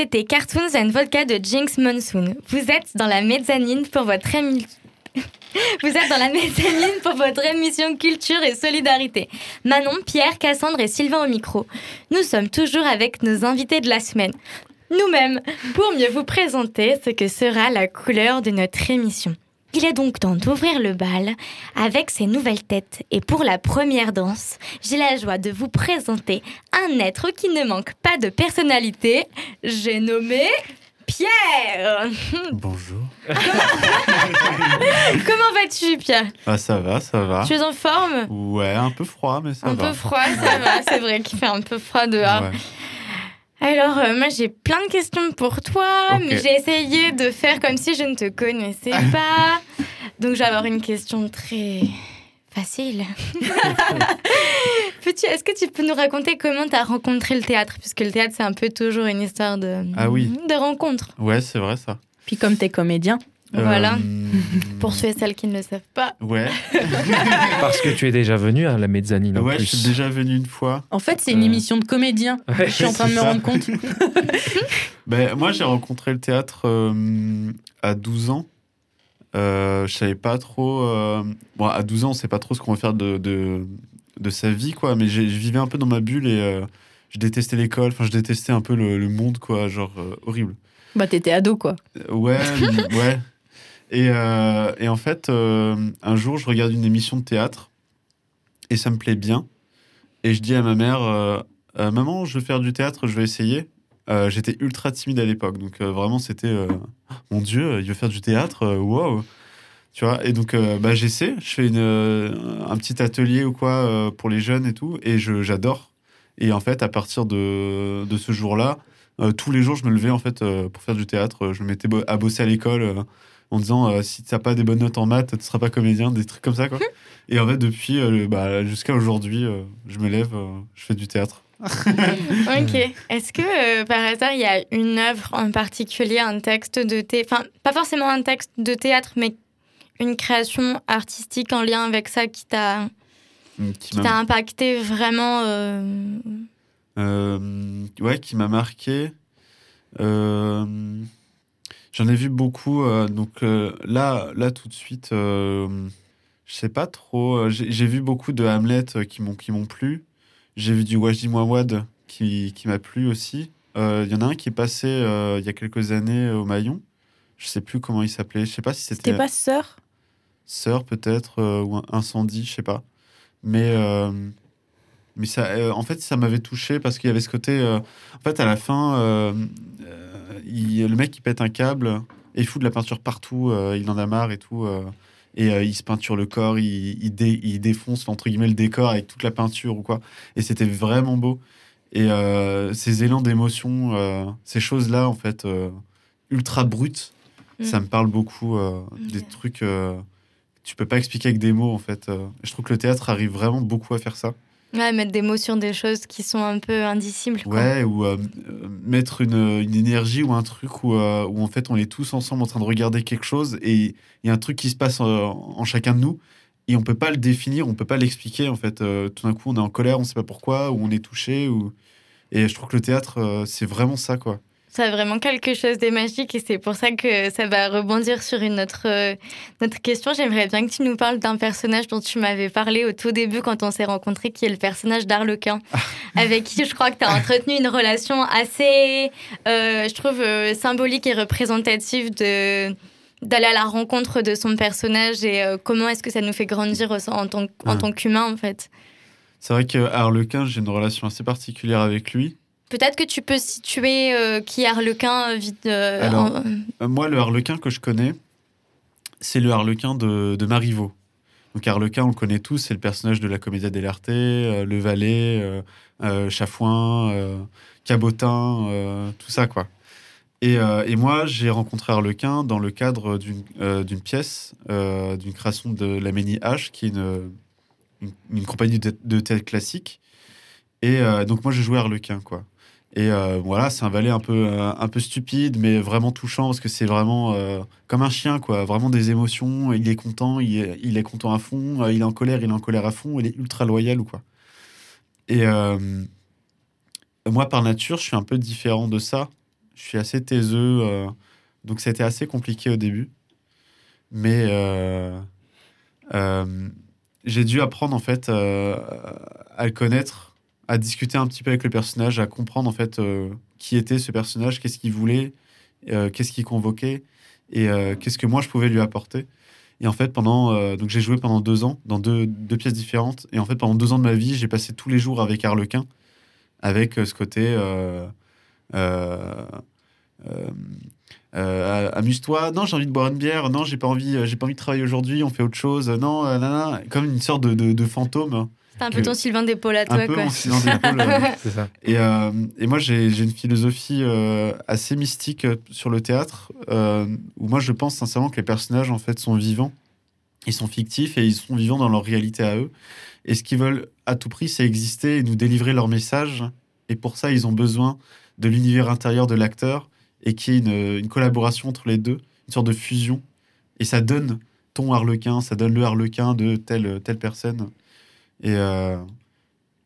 C'était Cartoons and Vodka de Jinx Monsoon. Vous êtes dans la mezzanine pour votre émi- Vous êtes dans la mezzanine pour votre émission Culture et Solidarité. Manon, Pierre, Cassandre et Sylvain au micro. Nous sommes toujours avec nos invités de la semaine. Nous-mêmes, pour mieux vous présenter ce que sera la couleur de notre émission. Il est donc temps d'ouvrir le bal avec ces nouvelles têtes. Et pour la première danse, j'ai la joie de vous présenter un être qui ne manque pas de personnalité. J'ai nommé Pierre. Bonjour. Comment vas-tu, Pierre? Ah, ça va, ça va. Tu es en forme? Ouais, un peu froid, mais ça Un va. peu froid, ça va. C'est vrai qu'il fait un peu froid dehors. Ouais. Alors, euh, moi, j'ai plein de questions pour toi, mais j'ai essayé de faire comme si je ne te connaissais pas. Donc, je vais avoir une question très facile. Peux-tu- Est-ce que tu peux nous raconter comment tu as rencontré le théâtre? Puisque le théâtre, c'est un peu toujours une histoire de, Ah oui. de rencontre. Ouais, c'est vrai ça. Puis comme t'es comédien, Voilà. Euh, Pour ceux et celles qui ne le savent pas. Ouais, Parce que tu es déjà venu à la mezzanine en ouais, je suis déjà venu une fois. en fait, c'est une Euh. émission de comédien. Ouais, Je suis en train de me ça. rendre compte. Ben, moi, j'ai rencontré le théâtre euh, à 12 ans. Euh, je savais pas trop. euh, Bon, à 12 ans, on sait pas trop ce qu'on va faire de, de, de sa vie, quoi. Mais je vivais un peu dans ma bulle et euh, je détestais l'école. Enfin, je détestais un peu le, le monde, quoi. Genre, euh, horrible. Bah, t'étais ado, quoi. Ouais, ouais. Et, euh, et en fait, euh, un jour, je regarde une émission de théâtre et ça me plaît bien. Et je dis à ma mère, euh, maman, je veux faire du théâtre, je vais essayer. J'étais ultra timide à l'époque, donc vraiment c'était, euh, mon Dieu, il veut faire du théâtre, wow. Tu vois, et donc bah, j'essaie, je fais un petit atelier ou quoi pour les jeunes et tout, et j'adore. Et en fait, à partir de, de ce jour-là, tous les jours, je me levais en fait pour faire du théâtre. Je me mettais à bosser à l'école en disant euh, si tu n'as pas des bonnes notes en maths, tu seras pas comédien, des trucs comme ça. Quoi. Et en fait, depuis euh, bah, jusqu'à aujourd'hui, euh, je me lève, euh, je fais du théâtre. Ok. Est-ce que euh, par hasard il y a une œuvre en particulier, un texte de thé, enfin pas forcément un texte de théâtre, mais une création artistique en lien avec ça qui t'a Qui qui t'a impacté vraiment euh, Euh, ouais, qui m'a marqué. Euh, J'en ai vu beaucoup. euh, donc euh, là, là, tout de suite, euh, je sais pas trop. euh, J'ai vu beaucoup de Hamlet qui m'ont qui m'ont plu. J'ai vu du Wajdi Mouawad qui, qui m'a plu aussi. Il y en a un qui est passé il y a quelques années au Maillon. Je sais plus comment il s'appelait. Je sais pas si c'était C'était pas sœur? Sœur peut-être ou incendie, je sais pas. Mais mais ça, euh, en fait, ça m'avait touché parce qu'il y avait ce côté. euh, en fait, à la fin, euh, il- le mec il pète un câble et il fout de la peinture partout. il en a marre et tout. et il se peinture le corps, il, il, dé- il défonce entre guillemets le décor avec toute la peinture ou quoi. Et c'était vraiment beau. Et ces élans d'émotion, ces choses-là, en fait, ultra brutes, Mm. ça me parle beaucoup. Des trucs que tu peux pas expliquer avec des mots, en fait. Je trouve que le théâtre arrive vraiment beaucoup à faire ça. Ouais, mettre des mots sur des choses qui sont un peu indicibles. Ouais, ou euh, mettre une, une énergie ou un truc où, euh, en fait on est tous ensemble en train de regarder quelque chose et il y a un truc qui se passe euh, en, chacun de nous et on peut pas le définir, on peut pas l'expliquer en fait. Euh, tout d'un coup on est en colère, on sait pas pourquoi, ou on est touché, ou... et je trouve que le théâtre c'est vraiment ça quoi. Ça a vraiment quelque chose de magique et c'est pour ça que ça va rebondir sur une autre, euh, notre question. J'aimerais bien que tu nous parles d'un personnage dont tu m'avais parlé au tout début quand on s'est rencontrés, qui est le personnage d'Arlequin, avec qui je crois que tu as entretenu une relation assez, euh, je trouve, euh, symbolique et représentative de d'aller à la rencontre de son personnage et euh, comment est-ce que ça nous fait grandir en tant, en tant qu'humain en fait. C'est vrai que Harlequin, j'ai une relation assez particulière avec lui. Peut-être que tu peux situer euh, qui est Arlequin euh, vite. euh, Alors, en- moi, le Harlequin que je connais, c'est le Harlequin de, de Marivaux. Donc Harlequin, on le connaît tous, c'est le personnage de la Commedia dell'arte, euh, Le Valet, Chafouin, Cabotin, tout ça, quoi. Et, et moi, j'ai rencontré Harlequin dans le cadre d'une pièce, d'une création de la Ménie H, qui est une, une, une compagnie de, de théâtre classique. Et euh, donc, moi, j'ai joué Harlequin, quoi. Et euh, voilà, c'est un valet un peu, euh, un peu stupide, mais vraiment touchant parce que c'est vraiment euh, comme un chien, quoi. Vraiment des émotions. Il est content, il est, content à fond. il est en colère, il est en colère à fond. Il est ultra loyal quoi. Et moi, par nature, je suis un peu différent de ça. Je suis assez taiseux, donc c'était assez compliqué au début. Mais j'ai dû apprendre en fait à le connaître à discuter un petit peu avec le personnage, à comprendre en fait euh, qui était ce personnage, qu'est-ce qu'il voulait, euh, qu'est-ce qu'il convoquait et euh, qu'est-ce que moi je pouvais lui apporter. Et en fait, pendant donc j'ai joué pendant deux ans dans deux, deux pièces différentes. Et en fait, pendant deux ans de ma vie, j'ai passé tous les jours avec Harlequin, avec ce côté euh, amuse-toi. Non, j'ai envie de boire une bière. Non, j'ai pas envie. J'ai pas envie de travailler aujourd'hui. On fait autre chose. Non, comme une sorte de, de, de fantôme. C'est un peu ton Sylvain Despaul à toi, un peu quoi. euh, C'est ça. et, euh, et moi, j'ai j'ai une philosophie euh, assez mystique euh, sur le théâtre, euh, où moi, je pense sincèrement que les personnages, en fait, sont vivants. Ils sont fictifs et ils sont vivants dans leur réalité à eux. Et ce qu'ils veulent à tout prix, c'est exister et nous délivrer leur message. Et pour ça, ils ont besoin de l'univers intérieur de l'acteur et qu'il y ait une, une collaboration entre les deux, une sorte de fusion. Et ça donne ton harlequin, ça donne le harlequin de telle, telle personne. Et, euh,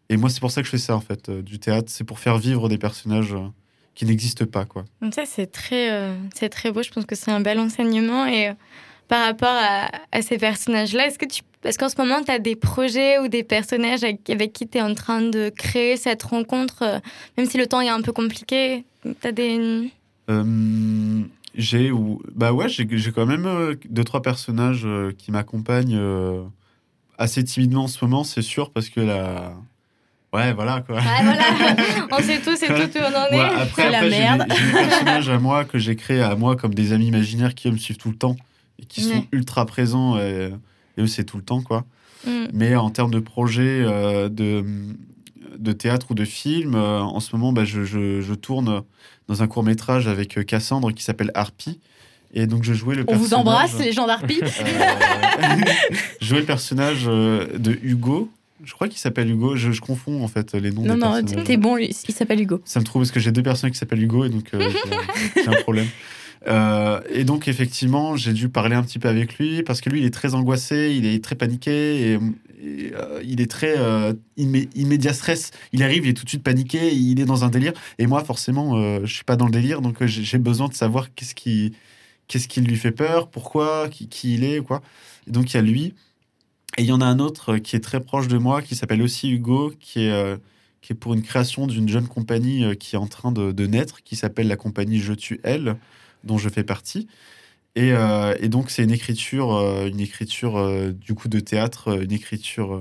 et moi, c'est pour ça que je fais ça, en fait, euh, du théâtre. C'est pour faire vivre des personnages euh, qui n'existent pas, quoi. Donc ça, c'est très, c'est très beau. Je pense que c'est un bel enseignement. Et par rapport à, à ces personnages-là, est-ce que tu... Est-ce qu'en ce moment, tu as des projets ou des personnages avec, avec qui tu es en train de créer cette rencontre, euh, même si le temps est un peu compliqué Tu as des... Euh, j'ai bah ouais j'ai quand même euh, deux trois personnages qui m'accompagnent assez timidement en ce moment c'est sûr parce que la ouais voilà quoi Ah voilà, on sait tous et tout où on en est. Ouais, après, après, j'ai merde. des- des personnages à moi que j'ai créés à moi comme des amis imaginaires qui me suivent tout le temps et qui sont ultra présents et, et eux c'est tout le temps quoi Mm. mais en termes de projet euh, de, de théâtre ou de film, euh, en ce moment, bah, je, je- je tourne dans un court métrage avec euh, Cassandre qui s'appelle Harpy. Et donc, je jouais le On personnage. vous embrasse, les gens d'Arpi. euh, je jouais le personnage euh, de Hugo. Je crois qu'il s'appelle Hugo. Je, je confonds en fait les noms Non, des non, t'es bon, lui, il s'appelle Hugo. Ça me trouve parce que j'ai deux personnes qui s'appellent Hugo et donc euh, j'ai- un problème. Euh, et donc effectivement, j'ai dû parler un petit peu avec lui parce que lui, il est très angoissé, il est très paniqué et, et, euh, il est très euh, immé- immédiat stress. Il arrive, il est tout de suite paniqué, il est dans un délire. Et moi, forcément, je suis pas dans le délire, donc j'ai besoin de savoir qu'est-ce qui, qu'est-ce qui lui fait peur, pourquoi, qui, qui il est, quoi. Et donc il y a lui. Et il y en a un autre euh, qui est très proche de moi, qui s'appelle aussi Hugo, qui est euh, qui est pour une création d'une jeune compagnie euh, qui est en train de, de naître, qui s'appelle la compagnie Je tue elle, dont je fais partie. Et, et donc c'est une écriture, une écriture du coup de théâtre, une écriture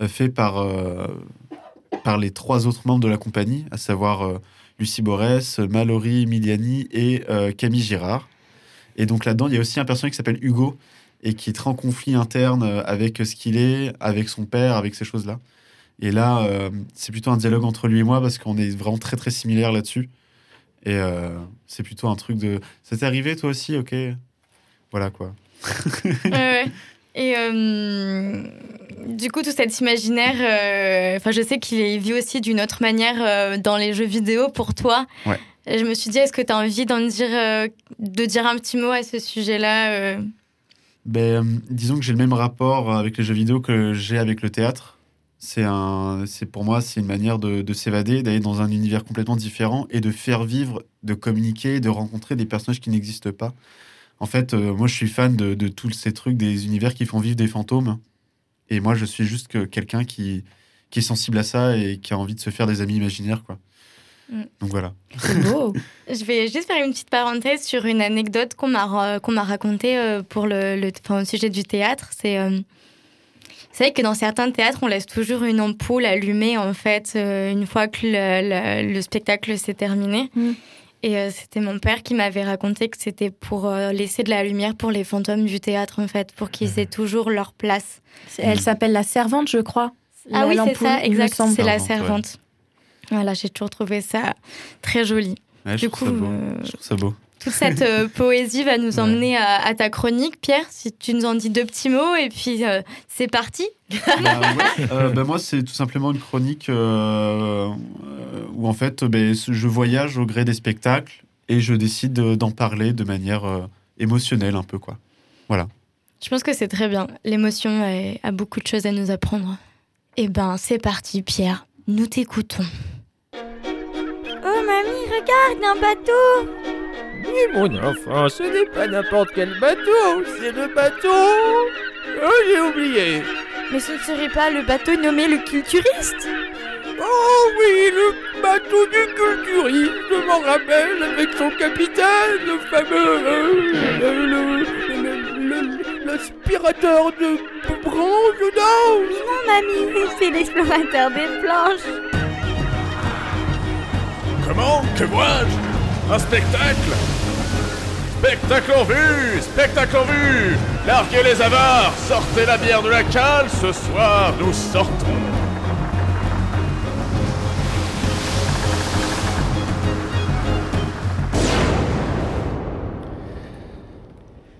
faite par par les trois autres membres de la compagnie, à savoir Lucie Borès, Mallory Miliani et Camille Girard. Et donc là-dedans, il y a aussi un personnage qui s'appelle Hugo et qui est très en conflit interne euh, avec ce qu'il est, avec son père, avec ces choses-là. Et là, euh, c'est plutôt un dialogue entre lui et moi parce qu'on est vraiment très très similaires là-dessus. Et euh, c'est plutôt un truc de. Ça t'est arrivé toi aussi, ok Voilà quoi. Ouais, ouais. Et euh, du coup, tout cet imaginaire, euh, je sais qu'il est vu aussi d'une autre manière euh, dans les jeux vidéo pour toi. Ouais. Je me suis dit, est-ce que tu as envie d'en dire, euh, de dire un petit mot à ce sujet-là euh? Ben, euh, disons que j'ai le même rapport avec les jeux vidéo que j'ai avec le théâtre. C'est pour moi, c'est une manière de, de s'évader, d'aller dans un univers complètement différent et de faire vivre, de communiquer, de rencontrer des personnages qui n'existent pas. En fait, moi, je suis fan de, tous ces trucs, des univers qui font vivre des fantômes. Et moi, je suis juste que quelqu'un qui, qui est sensible à ça et qui a envie de se faire des amis imaginaires, quoi. Mm. Donc voilà. C'est beau. Je vais juste faire une petite parenthèse sur une anecdote qu'on m'a qu'on m'a racontée euh, pour le, le- enfin, au sujet du théâtre. C'est euh, c'est vrai que dans certains théâtres, on laisse toujours une ampoule allumée en fait euh, une fois que le, le- le spectacle s'est terminé. Mm. Et euh, c'était mon père qui m'avait raconté que c'était pour euh, laisser de la lumière pour les fantômes du théâtre en fait, pour qu'ils aient toujours leur place. Elle s'appelle la servante, je crois. Ah La- oui, c'est ça, exact. C'est la Servante, ouais. servante. Voilà, j'ai toujours trouvé ça très joli. Ouais, Du trouve coup, ça beau. euh, Je trouve ça beau. toute cette euh, poésie va nous Ouais. emmener à, à ta chronique, Pierre. Si tu nous en dis deux petits mots, et puis euh, c'est parti. Bah, ouais. Bah, moi, c'est tout simplement une chronique où en fait, ben, je voyage au gré des spectacles et je décide de- d'en parler de manière émotionnelle un peu quoi. Je pense que c'est très bien. L'émotion a, a beaucoup de choses à nous apprendre. Eh ben, c'est parti, Pierre. Nous t'écoutons. Oh mamie, regarde un bateau Oui, mon enfant, ce n'est pas n'importe quel bateau, c'est le bateau. Oh, j'ai oublié. Mais ce ne serait pas le bateau nommé le culturiste? Oh oui, le bateau du culturiste, je m'en rappelle, avec son capitaine, le fameux. euh, le- le- le- le- L'aspirateur de branche d'ange. Non mamie, c'est l'explorateur des planches Comment Que vois-je Un spectacle? Spectacle en vue Spectacle en vue Larguez les avares Sortez la bière de la cale Ce soir, nous sortons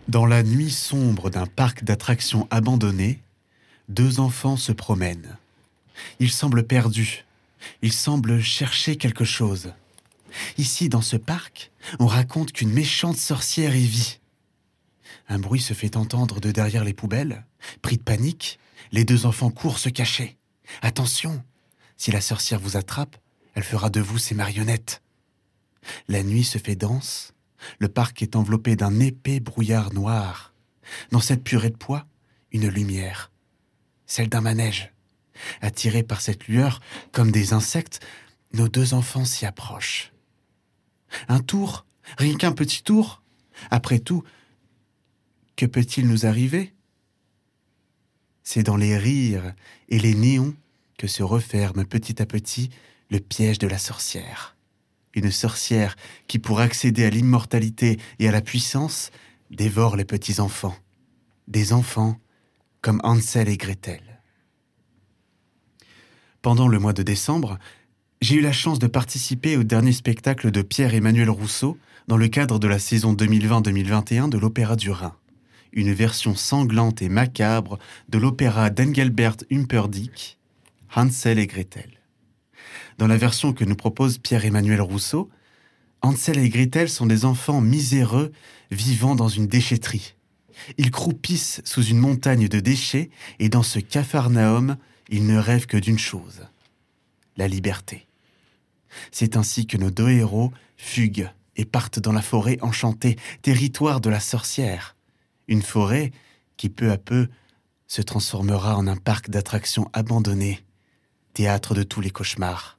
Dans la nuit sombre d'un parc d'attractions abandonné, deux enfants se promènent. Ils semblent perdus. Ils semblent chercher quelque chose. Ici, dans ce parc, on raconte qu'une méchante sorcière y vit. Un bruit se fait entendre de derrière les poubelles. Pris de panique, les deux enfants courent se cacher. Attention, si la sorcière vous attrape, elle fera de vous ses marionnettes. La nuit se fait dense. Le parc est enveloppé d'un épais brouillard noir. Dans cette purée de poids, une lumière, celle d'un manège. Attirés par cette lueur, comme des insectes, nos deux enfants s'y approchent. Un tour, rien qu'un petit tour. Après tout, que peut-il nous arriver? C'est dans les rires et les néons que se referme petit à petit le piège de la sorcière. Une sorcière qui, pour accéder à l'immortalité et à la puissance, dévore les petits enfants. Des enfants comme Hansel et Gretel. Pendant le mois de décembre, j'ai eu la chance de participer au dernier spectacle de Pierre-Emmanuel Rousseau dans le cadre de la saison 2020-2021 de l'Opéra du Rhin, une version sanglante et macabre de l'opéra d'Engelbert Humperdinck, Hansel et Gretel. Dans la version que nous propose Pierre-Emmanuel Rousseau, Hansel et Gretel sont des enfants miséreux vivant dans une déchetterie. Ils croupissent sous une montagne de déchets et dans ce capharnaüm, ils ne rêvent que d'une chose, la liberté. C'est ainsi que nos deux héros fuguent et partent dans la forêt enchantée, territoire de la sorcière. Une forêt qui peu à peu se transformera en un parc d'attractions abandonné, théâtre de tous les cauchemars.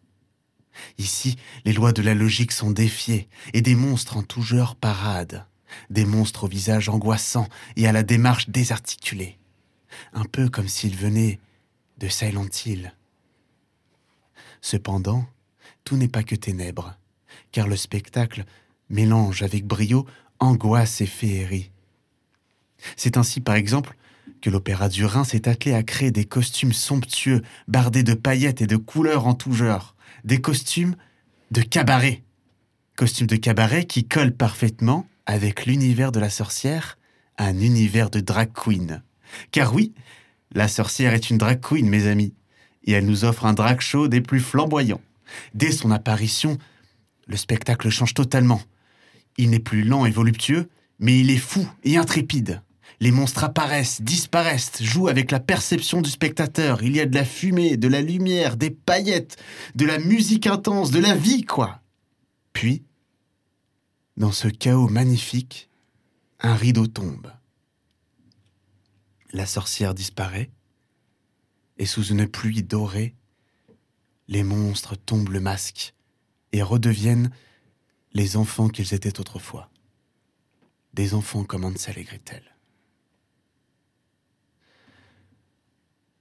Ici, les lois de la logique sont défiées et des monstres en tout genre paradent. Des monstres au visage angoissant et à la démarche désarticulée. Un peu comme s'ils venaient de Silent Hill. Cependant, tout n'est pas que ténèbres, car le spectacle mélange avec brio angoisse et féerie. C'est ainsi, par exemple, que l'Opéra du Rhin s'est attelé à créer des costumes somptueux, bardés de paillettes et de couleurs en tout genre, des costumes de cabaret. Costumes de cabaret qui collent parfaitement avec l'univers de la sorcière, un univers de drag queen. Car oui, la sorcière est une drag queen, mes amis, et elle nous offre un drag show des plus flamboyants. Dès son apparition, le spectacle change totalement. Il n'est plus lent et voluptueux, mais il est fou et intrépide. Les monstres apparaissent, disparaissent, jouent avec la perception du spectateur. Il y a de la fumée, de la lumière, des paillettes, de la musique intense, de la vie, quoi. Puis, dans ce chaos magnifique, un rideau tombe. La sorcière disparaît, et sous une pluie dorée, les monstres tombent le masque et redeviennent les enfants qu'ils étaient autrefois. Des enfants comme Hansel et Gretel.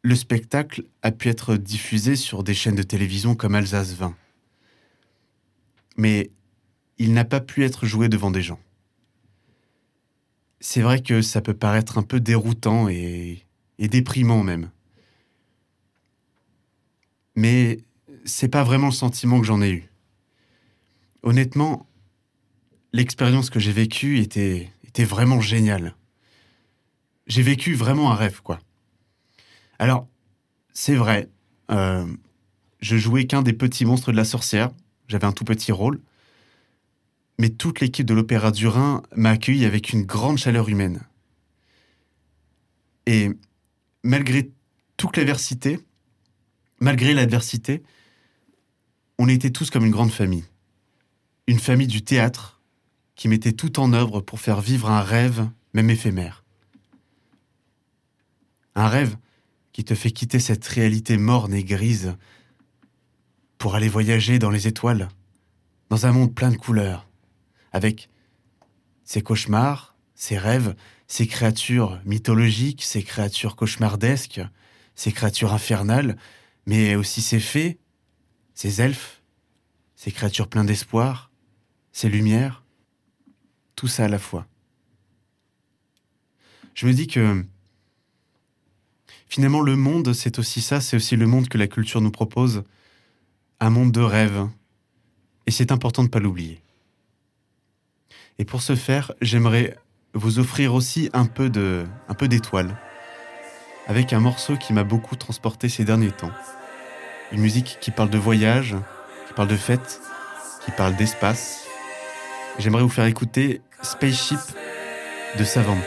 Le spectacle a pu être diffusé sur des chaînes de télévision comme Alsace 20. Mais il n'a pas pu être joué devant des gens. C'est vrai que ça peut paraître un peu déroutant et, déprimant même. Mais c'est pas vraiment le sentiment que j'en ai eu. Honnêtement, l'expérience que j'ai vécue était, était vraiment géniale. J'ai vécu vraiment un rêve, quoi. Alors, c'est vrai, euh, je jouais qu'un des petits monstres de la sorcière, j'avais un tout petit rôle, mais toute l'équipe de l'Opéra du Rhin m'a accueilli avec une grande chaleur humaine. Et malgré toute l'adversité, malgré l'adversité, on était tous comme une grande famille. Une famille du théâtre qui mettait tout en œuvre pour faire vivre un rêve, même éphémère. Un rêve qui te fait quitter cette réalité morne et grise pour aller voyager dans les étoiles, dans un monde plein de couleurs, avec ses cauchemars, ses rêves, ses créatures mythologiques, ses créatures cauchemardesques, ses créatures infernales, mais aussi ses fées, ses elfes, ces créatures pleines d'espoir, ces lumières, tout ça à la fois. Je me dis que finalement le monde, c'est aussi ça, c'est aussi le monde que la culture nous propose, un monde de rêve. Et c'est important de ne pas l'oublier. Et pour ce faire, j'aimerais vous offrir aussi un peu de, d'étoiles, avec un morceau qui m'a beaucoup transporté ces derniers temps. Une musique qui parle de voyage, qui parle de fête, qui parle d'espace. J'aimerais vous faire écouter Spaceship de Savant.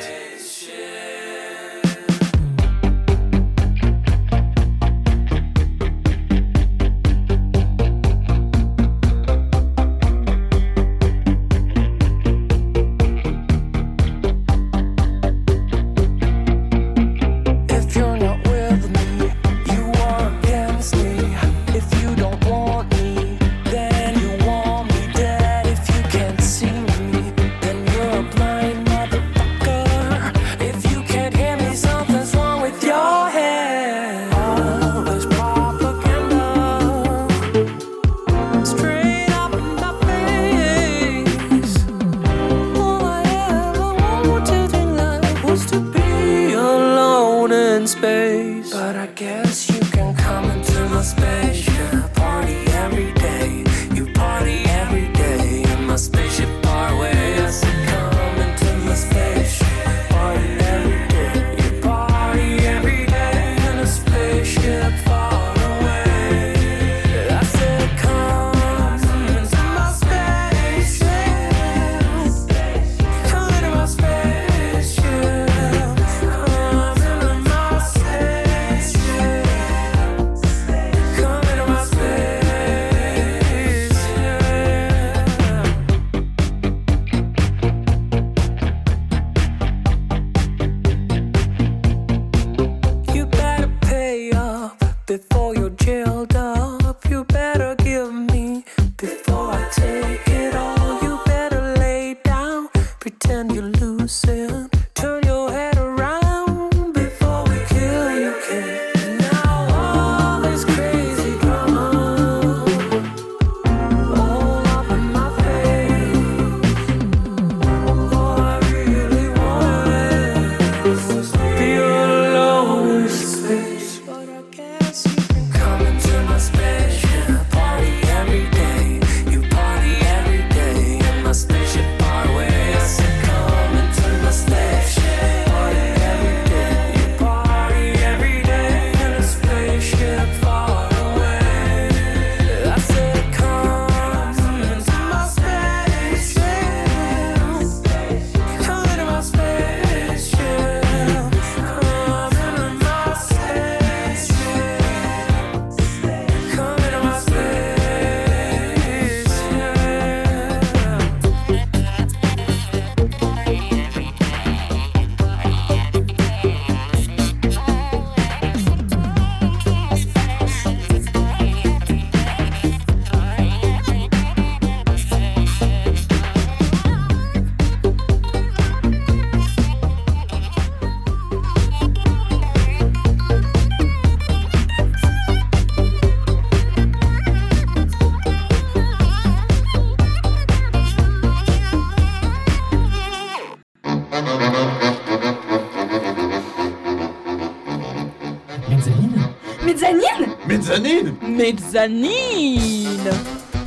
Mezzanine.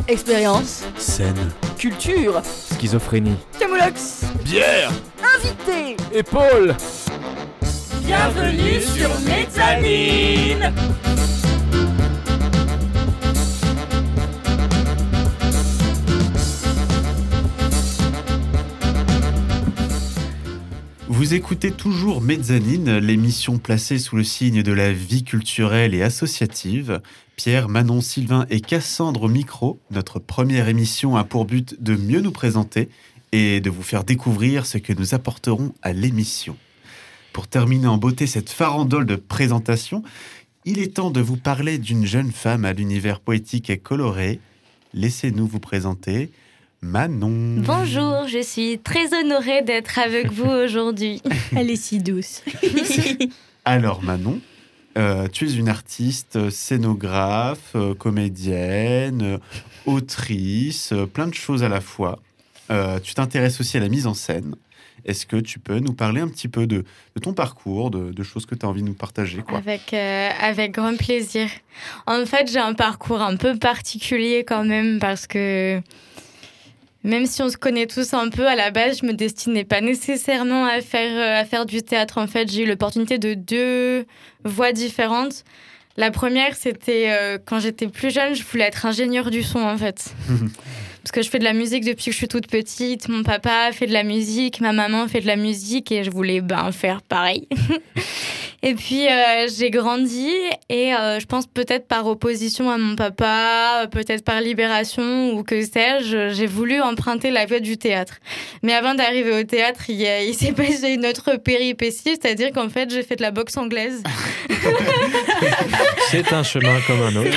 Expérience, Scène. culture, Schizophrénie. Camoulox, Bière. Invité. Épaule. Bienvenue sur Mezzanine Vous écoutez toujours Mezzanine, l'émission placée sous le signe de la vie culturelle et associative. Pierre, Manon, Sylvain et Cassandre au micro. Notre première émission a pour but de mieux nous présenter et de vous faire découvrir ce que nous apporterons à l'émission. Pour terminer en beauté cette farandole de présentation, il est temps de vous parler d'une jeune femme à l'univers poétique et coloré. Laissez-nous vous présenter Manon. Bonjour, je suis très honorée d'être avec vous aujourd'hui. Elle est si douce. Alors Manon, euh, tu es une artiste, euh, scénographe, euh, comédienne, autrice, euh, plein de choses à la fois. euh, tu t'intéresses aussi à la mise en scène. Est-ce que tu peux nous parler un petit peu de, de ton parcours, de, de choses que tu as envie de nous partager quoi? Avec, euh, avec grand plaisir. En fait, j'ai un parcours un peu particulier quand même parce que même si on se connaît tous un peu, à la base, je me destinais pas nécessairement à faire, euh, à faire du théâtre. En fait, j'ai eu l'opportunité de deux voies différentes. La première, c'était euh, quand j'étais plus jeune, je voulais être ingénieur du son en fait. Parce que je fais de la musique depuis que je suis toute petite. Mon papa fait de la musique, ma maman fait de la musique et je voulais ben, faire pareil. et puis euh, j'ai grandi et euh, je pense peut-être par opposition à mon papa, peut-être par libération ou que sais-je, j'ai voulu emprunter la voie du théâtre. Mais avant d'arriver au théâtre, il, s'est passé une autre péripétie, c'est-à-dire qu'en fait j'ai fait de la boxe anglaise. C'est un chemin comme un autre.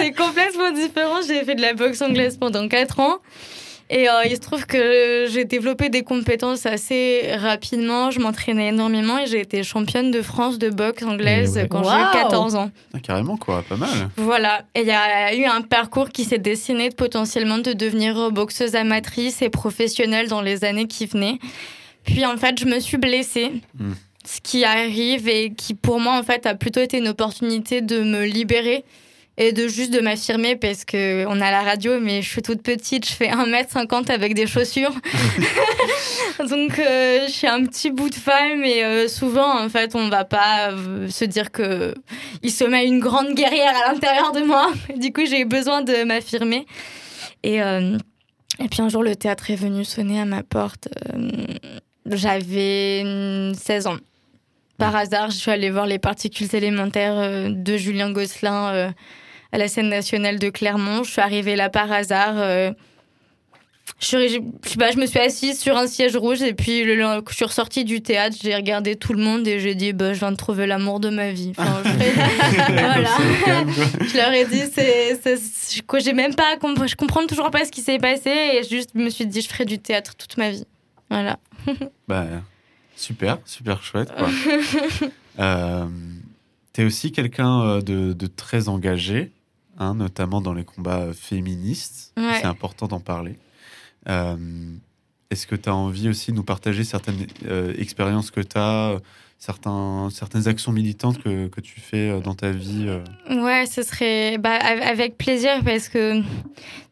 C'est complètement différent. J'ai fait de la boxe anglaise pendant 4 ans. Et euh, il se trouve que j'ai développé des compétences assez rapidement. Je m'entraînais énormément et j'ai été championne de France de boxe anglaise Eh ouais. quand j'ai Waouh. eu 14 ans. Ah, Carrément, quoi, pas mal. Voilà. Et il y a eu un parcours qui s'est dessiné de potentiellement de devenir boxeuse amatrice et professionnelle dans les années qui venaient. Puis en fait, je me suis blessée. Mm. Ce qui arrive et qui pour moi en fait a plutôt été une opportunité de me libérer et de juste de m'affirmer parce que on a la radio mais je suis toute petite, je fais 1m50 avec des chaussures. Donc euh, je suis un petit bout de femme et euh, souvent en fait on va pas euh, se dire que il se met une grande guerrière à l'intérieur de moi. Du coup j'ai eu besoin de m'affirmer et euh, et puis un jour le théâtre est venu sonner à ma porte. J'avais hum, 16 ans. Par hasard, je suis allée voir les particules élémentaires de Julien Gosselin à la scène nationale de Clermont. Je suis arrivée là par hasard. euh, je, suis- je, je sais pas, je me suis assise sur un siège rouge et puis le, le- je suis ressortie du théâtre, j'ai regardé tout le monde et j'ai dit bah, je viens de trouver l'amour de ma vie. Enfin, je, voilà. je leur ai dit c'est j'ai même pas je comprends toujours pas ce qui s'est passé et juste je me suis dit je ferai du théâtre toute ma vie. Voilà. Bah, super, super chouette. Quoi. euh, tu es aussi quelqu'un euh, de, de très engagé, hein, notamment dans les combats euh, féministes. Ouais. C'est important d'en parler. Euh, Est-ce que tu as envie aussi de nous partager certaines euh, expériences que tu as, certains, certaines actions militantes que, que tu fais euh, dans ta vie euh? Ouais, ce serait bah, av- avec plaisir parce que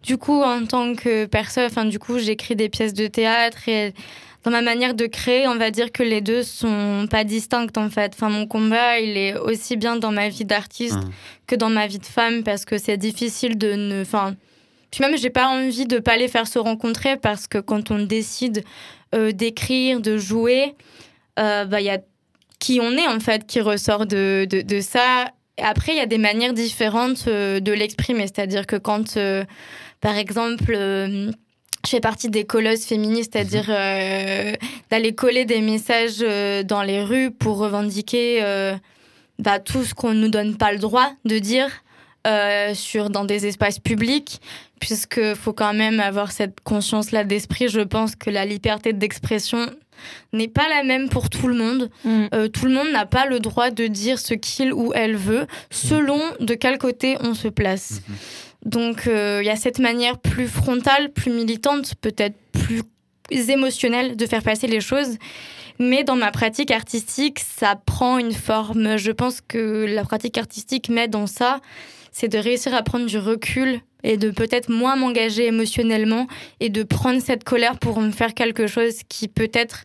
du coup, en tant que personne, enfin, du coup, j'écris des pièces de théâtre et dans ma manière de créer, on va dire que les deux sont pas distincts en fait. Enfin, mon combat, il est aussi bien dans ma vie d'artiste Mmh. que dans ma vie de femme parce que c'est difficile de ne. Enfin, puis même, j'ai pas envie de pas les faire se rencontrer parce que quand on décide euh, d'écrire, de jouer, euh, bah, il y a qui on est en fait qui ressort de, de, de ça. Après, il y a des manières différentes euh, de l'exprimer. C'est-à-dire que quand, par exemple, je fais partie des colleuses féministes, c'est-à-dire euh, d'aller coller des messages euh, dans les rues pour revendiquer euh, bah, tout ce qu'on ne nous donne pas le droit de dire euh, sur, dans des espaces publics, puisque faut quand même avoir cette conscience-là d'esprit. Je pense que la liberté d'expression n'est pas la même pour tout le monde. Euh, tout le monde n'a pas le droit de dire ce qu'il ou elle veut, selon de quel côté on se place. Donc euh, il y a cette manière plus frontale, plus militante, peut-être plus émotionnelle de faire passer les choses. Mais dans ma pratique artistique, ça prend une forme. Je pense que la pratique artistique m'aide dans ça. C'est de réussir à prendre du recul et de peut-être moins m'engager émotionnellement et de prendre cette colère pour me faire quelque chose qui peut-être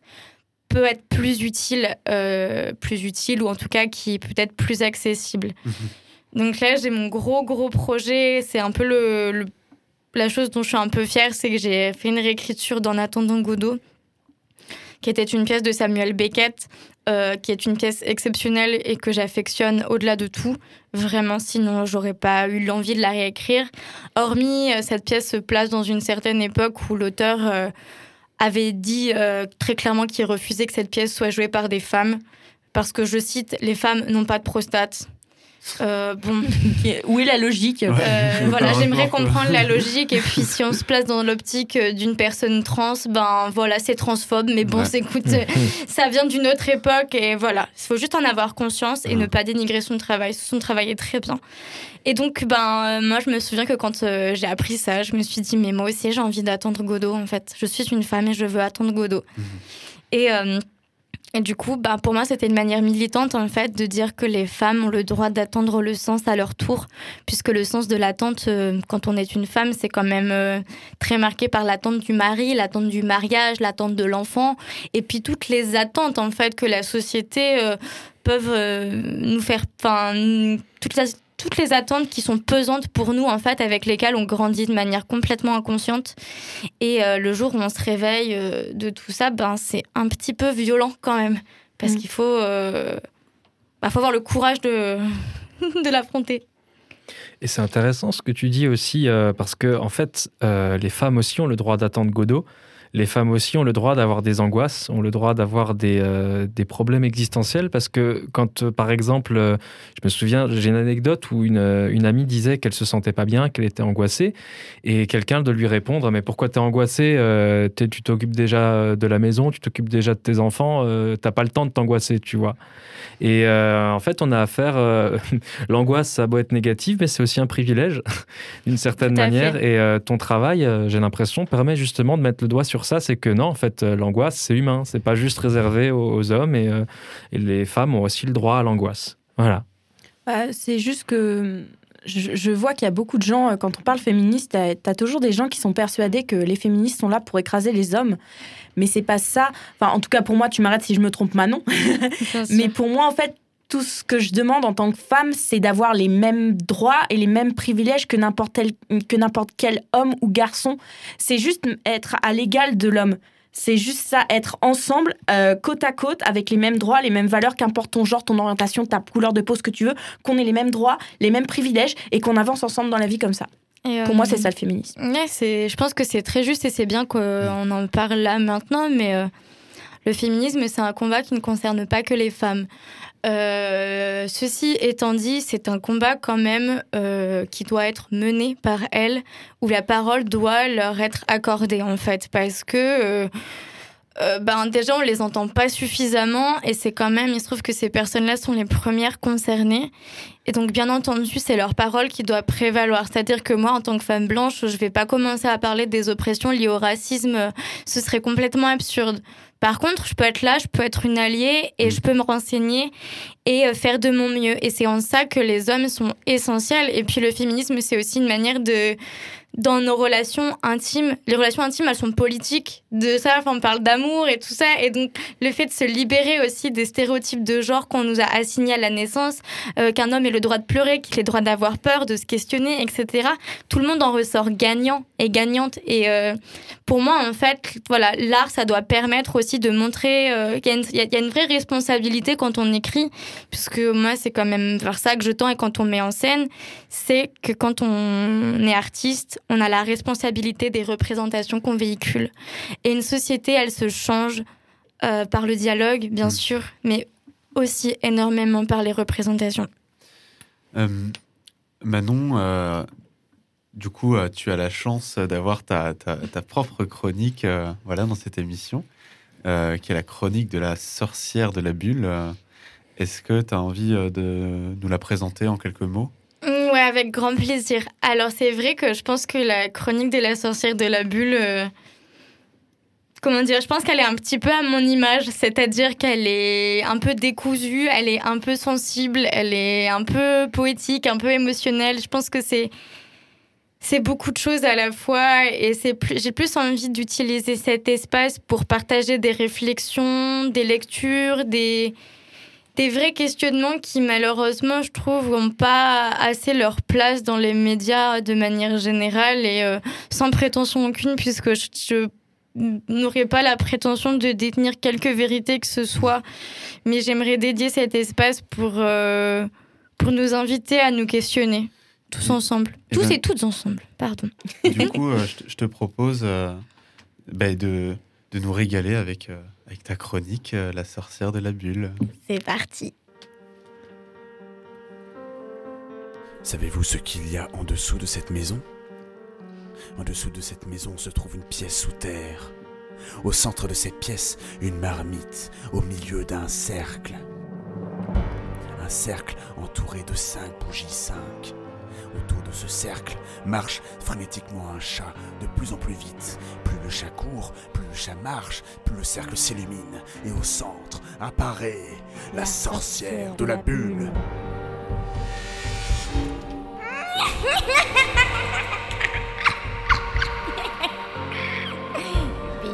peut être plus utile, euh, plus utile ou en tout cas qui est peut-être plus accessible. Donc là, j'ai mon gros gros projet. C'est un peu le, la chose dont je suis un peu fière, c'est que j'ai fait une réécriture d'En attendant Godot, qui était une pièce de Samuel Beckett, euh, qui est une pièce exceptionnelle et que j'affectionne au-delà de tout. Vraiment, sinon j'aurais pas eu l'envie de la réécrire. Hormis, euh, cette pièce se place dans une certaine époque où l'auteur euh, avait dit très clairement qu'il refusait que cette pièce soit jouée par des femmes, parce que, je cite, les femmes n'ont pas de prostate. Euh, bon. Où est la logique Ouais. Euh, voilà, j'aimerais comprendre la logique. Et puis, si on se place dans l'optique euh, d'une personne trans, ben voilà, c'est transphobe. Mais bon, Ouais. écoute, ça vient d'une autre époque. Et voilà, il faut juste en avoir conscience et Mhm. ne pas dénigrer son travail. Son travail est très bien. Et donc, ben, euh, moi, je me souviens que quand euh, j'ai appris ça, je me suis dit, mais moi aussi, j'ai envie d'attendre Godot, en fait. Je suis une femme et je veux attendre Godot. Et. euh, et du coup, bah, pour moi, c'était une manière militante, en fait, de dire que les femmes ont le droit d'attendre le sens à leur tour, puisque le sens de l'attente, euh, quand on est une femme, c'est quand même euh, très marqué par l'attente du mari, l'attente du mariage, l'attente de l'enfant, et puis toutes les attentes, en fait, que la société euh, peuvent euh, nous faire... Enfin, toutes les, toutes les attentes qui sont pesantes pour nous, en fait, avec lesquelles on grandit de manière complètement inconsciente. Et euh, le jour où on se réveille euh, de tout ça, ben, c'est un petit peu violent quand même. Parce Mm. qu'il faut, euh, bah, faut avoir le courage de, de l'affronter. Et c'est intéressant ce que tu dis aussi, euh, parce que en fait, euh, les femmes aussi ont le droit d'attendre Godot. Les femmes aussi ont le droit d'avoir des angoisses, ont le droit d'avoir des, euh, des problèmes existentiels, parce que quand, euh, par exemple, euh, je me souviens, j'ai une anecdote où une, une amie disait qu'elle se sentait pas bien, qu'elle était angoissée, et quelqu'un de lui répondre, mais pourquoi t'es angoissée Tu t'occupes déjà de la maison, tu t'occupes déjà de tes enfants, t'as pas le temps de t'angoisser, tu vois. Et en fait, on a affaire. L'angoisse, ça a beau être négative, mais c'est aussi un privilège, d'une certaine manière. fait. Et ton travail, j'ai l'impression, permet justement de mettre le doigt sur ça. C'est que non, en fait, euh, l'angoisse, c'est humain. C'est pas juste réservé aux, aux hommes. Et, euh, et les femmes ont aussi le droit à l'angoisse. Voilà. Bah, c'est juste que je, je vois qu'il y a beaucoup de gens, euh, quand on parle féministe, t'as as toujours des gens qui sont persuadés que les féministes sont là pour écraser les hommes. Mais c'est pas ça. Enfin, en tout cas, pour moi, tu m'arrêtes si je me trompe, Manon. Mais pour moi, en fait, tout ce que je demande en tant que femme, c'est d'avoir les mêmes droits et les mêmes privilèges que n'importe quel homme ou garçon. C'est juste être à l'égal de l'homme. C'est juste ça, être ensemble, euh, côte à côte, avec les mêmes droits, les mêmes valeurs, qu'importe ton genre, ton orientation, ta couleur de peau, ce que tu veux, qu'on ait les mêmes droits, les mêmes privilèges et qu'on avance ensemble dans la vie comme ça. Et, Pour euh, moi, c'est ça le féminisme. Ouais, c'est, je pense que c'est très juste et c'est bien qu'on en parle là maintenant, mais euh, le féminisme, c'est un combat qui ne concerne pas que les femmes. Euh, ceci étant dit, c'est un combat quand même euh, qui doit être mené par elles, où la parole doit leur être accordée en fait, parce que euh, ben déjà on les entend pas suffisamment et c'est quand même, il se trouve que ces personnes-là sont les premières concernées et donc bien entendu c'est leur parole qui doit prévaloir. C'est-à-dire que moi en tant que femme blanche, je vais pas commencer à parler des oppressions liées au racisme, ce serait complètement absurde. Par contre, je peux être là, je peux être une alliée et je peux me renseigner et euh, faire de mon mieux. Et c'est en ça que les hommes sont essentiels. Et puis le féminisme, c'est aussi une manière de dans nos relations intimes, les relations intimes, elles sont politiques. De ça, on parle d'amour et tout ça. Et donc, le fait de se libérer aussi des stéréotypes de genre qu'on nous a assignés à la naissance, euh, qu'un homme ait le droit de pleurer, qu'il ait le droit d'avoir peur, de se questionner, etc. Tout le monde en ressort gagnant et gagnante. Et euh, pour moi, en fait, voilà, l'art, ça doit permettre aussi de montrer euh, qu'il y, y a une vraie responsabilité quand on écrit, puisque moi, c'est quand même vers ça que je tends et quand on met en scène, c'est que quand on est artiste, on a la responsabilité des représentations qu'on véhicule. Et une société, elle se change euh, par le dialogue, bien sûr, mais aussi énormément par les représentations. Euh, Manon, euh, du coup, tu as la chance d'avoir ta, ta- ta propre chronique voilà, dans cette émission, qui est la chronique de la sorcière de la bulle. Est-ce que tu as envie de nous la présenter en quelques mots? Mm, avec grand plaisir. Alors, c'est vrai que je pense que la chronique de la sorcière de la bulle. euh, Comment dire Je pense qu'elle est un petit peu à mon image, c'est-à-dire qu'elle est un peu décousue, elle est un peu sensible, elle est un peu poétique, un peu émotionnelle. Je pense que c'est c'est beaucoup de choses à la fois et c'est plus j'ai plus envie d'utiliser cet espace pour partager des réflexions, des lectures, des des vrais questionnements qui malheureusement je trouve n'ont pas assez leur place dans les médias de manière générale et euh, sans prétention aucune puisque je, je n'aurais pas la prétention de détenir quelque vérité que ce soit. Mais j'aimerais dédier cet espace pour euh, pour nous inviter à nous questionner tous ensemble. Eh tous ben- et toutes ensemble pardon. Du coup, euh, je, te- propose euh, bah, de, de nous régaler avec, avec ta chronique, euh, La sorcière de la bulle. c'est parti Savez-vous ce qu'il y a en dessous de cette maison? En dessous de cette maison se trouve une pièce sous terre. Au centre de cette pièce, une marmite au milieu d'un cercle. Un cercle entouré de cinq bougies cinq. Autour de ce cercle marche frénétiquement un chat de plus en plus vite. Plus le chat court, plus le chat marche, plus le cercle s'illumine. Et au centre apparaît la sorcière de la bulle.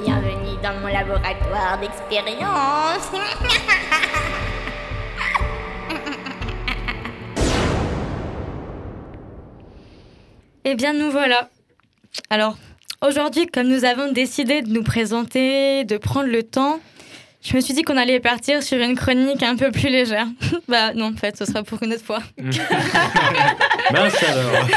Bienvenue dans mon laboratoire d'expérience. Eh bien, nous voilà. Alors, aujourd'hui, comme nous avons décidé de nous présenter, de prendre le temps, je me suis dit qu'on allait partir sur une chronique un peu plus légère. bah non, en fait, ce sera pour une autre fois. Mince alors.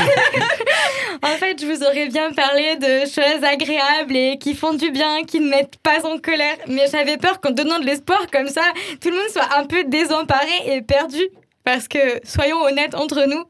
En fait, je vous aurais bien parlé de choses agréables et qui font du bien, qui ne mettent pas en colère. Mais j'avais peur qu'en donnant de l'espoir comme ça, tout le monde soit un peu désemparé et perdu. Parce que, soyons honnêtes entre nous,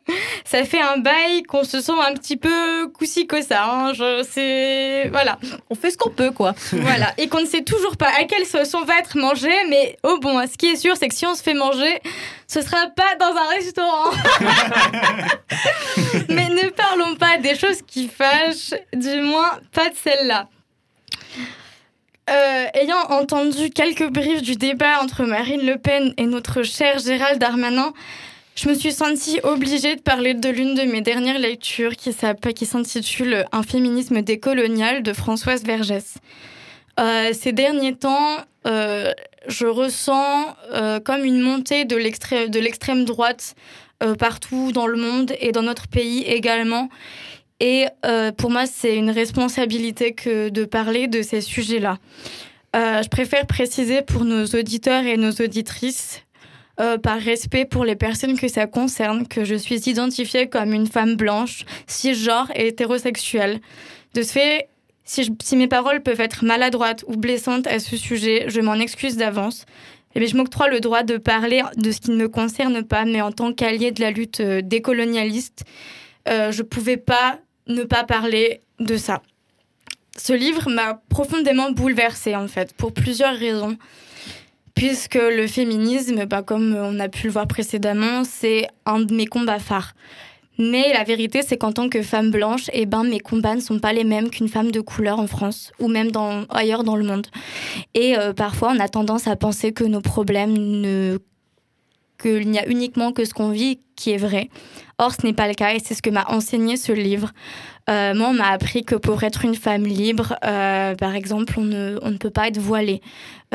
ça fait un bail qu'on se sent un petit peu coussi ça. Hein. Je sais. Voilà. On fait ce qu'on peut, quoi. Voilà. Et qu'on ne sait toujours pas à quelle sauce on va être mangé. Mais oh bon, ce qui est sûr, c'est que si on se fait manger, ce sera pas dans un restaurant. mais ne parlons pas des choses qui fâchent, du moins pas de celle-là. Euh, ayant entendu quelques briefs du débat entre Marine Le Pen et notre cher Gérald Darmanin, je me suis sentie obligée de parler de l'une de mes dernières lectures qui s'intitule Un féminisme décolonial de Françoise Vergès. Euh, ces derniers temps, euh, je ressens comme une montée de l'extrême droite partout dans le monde et dans notre pays également. Et euh, pour moi, c'est une responsabilité que de parler de ces sujets-là. Euh, je préfère préciser pour nos auditeurs et nos auditrices, euh, par respect pour les personnes que ça concerne, que je suis identifiée comme une femme blanche, cisgenre et hétérosexuelle. De ce fait, si, mes paroles peuvent être maladroites ou blessantes à ce sujet, je m'en excuse d'avance. Et je m'octroie le droit de parler de ce qui ne me concerne pas, mais en tant qu'allié de la lutte décolonialiste, je pouvais pas ne pas parler de ça. Ce livre m'a profondément bouleversée, en fait, pour plusieurs raisons. Puisque le féminisme, bah, comme on a pu le voir précédemment, c'est un de mes combats phares. Mais la vérité, c'est qu'en tant que femme blanche, eh ben, mes combats ne sont pas les mêmes qu'une femme de couleur en France ou même dans, ailleurs dans le monde. Et euh, parfois, on a tendance à penser que nos problèmes ne qu'il n'y a uniquement que ce qu'on vit qui est vrai. Or, ce n'est pas le cas et c'est ce que m'a enseigné ce livre. Euh, moi, on m'a appris que pour être une femme libre, euh, par exemple, on ne, peut pas être voilée.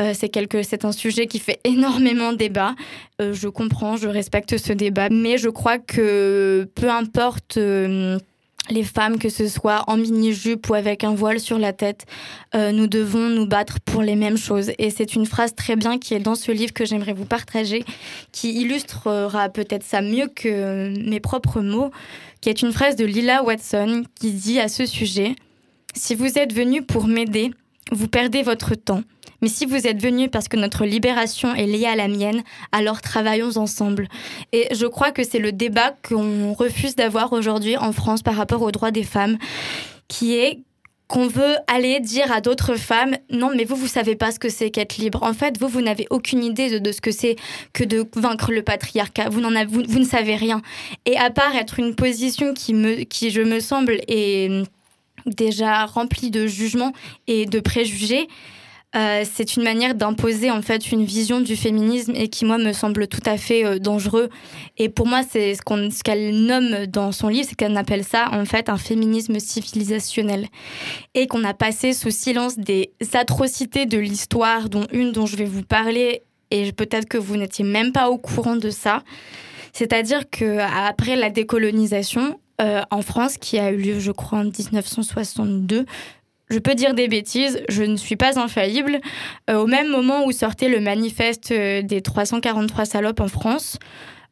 Euh, c'est c'est un sujet qui fait énormément débat. Euh, je comprends, je respecte ce débat, mais je crois que peu importe les femmes, que ce soit en mini-jupe ou avec un voile sur la tête, euh, nous devons nous battre pour les mêmes choses. Et c'est une phrase très bien qui est dans ce livre que j'aimerais vous partager, qui illustrera peut-être ça mieux que mes propres mots, qui est une phrase de Lila Watson qui dit à ce sujet Si vous êtes venu pour m'aider, vous perdez votre temps. Mais si vous êtes venu parce que notre libération est liée à la mienne, alors travaillons ensemble. Et je crois que c'est le débat qu'on refuse d'avoir aujourd'hui en France par rapport aux droits des femmes, qui est qu'on veut aller dire à d'autres femmes non mais vous vous savez pas ce que c'est qu'être libre. En fait vous vous n'avez aucune idée de, ce que c'est que de vaincre le patriarcat. Vous avez vous, ne savez rien. Et à part être une position qui me qui je me semble est déjà remplie de jugements et de préjugés euh, c'est une manière d'imposer en fait une vision du féminisme et qui moi me semble tout à fait euh, dangereux. Et pour moi c'est ce qu'elle nomme dans son livre c'est qu'elle appelle ça en fait un féminisme civilisationnel. Et qu'on a passé sous silence des atrocités de l'histoire dont une dont je vais vous parler et peut-être que vous n'étiez même pas au courant de ça. C'est-à-dire que après la décolonisation euh, en France qui a eu lieu je crois en 1962 je peux dire des bêtises, je ne suis pas infaillible. Euh, au même moment où sortait le manifeste euh, des 343 salopes en France,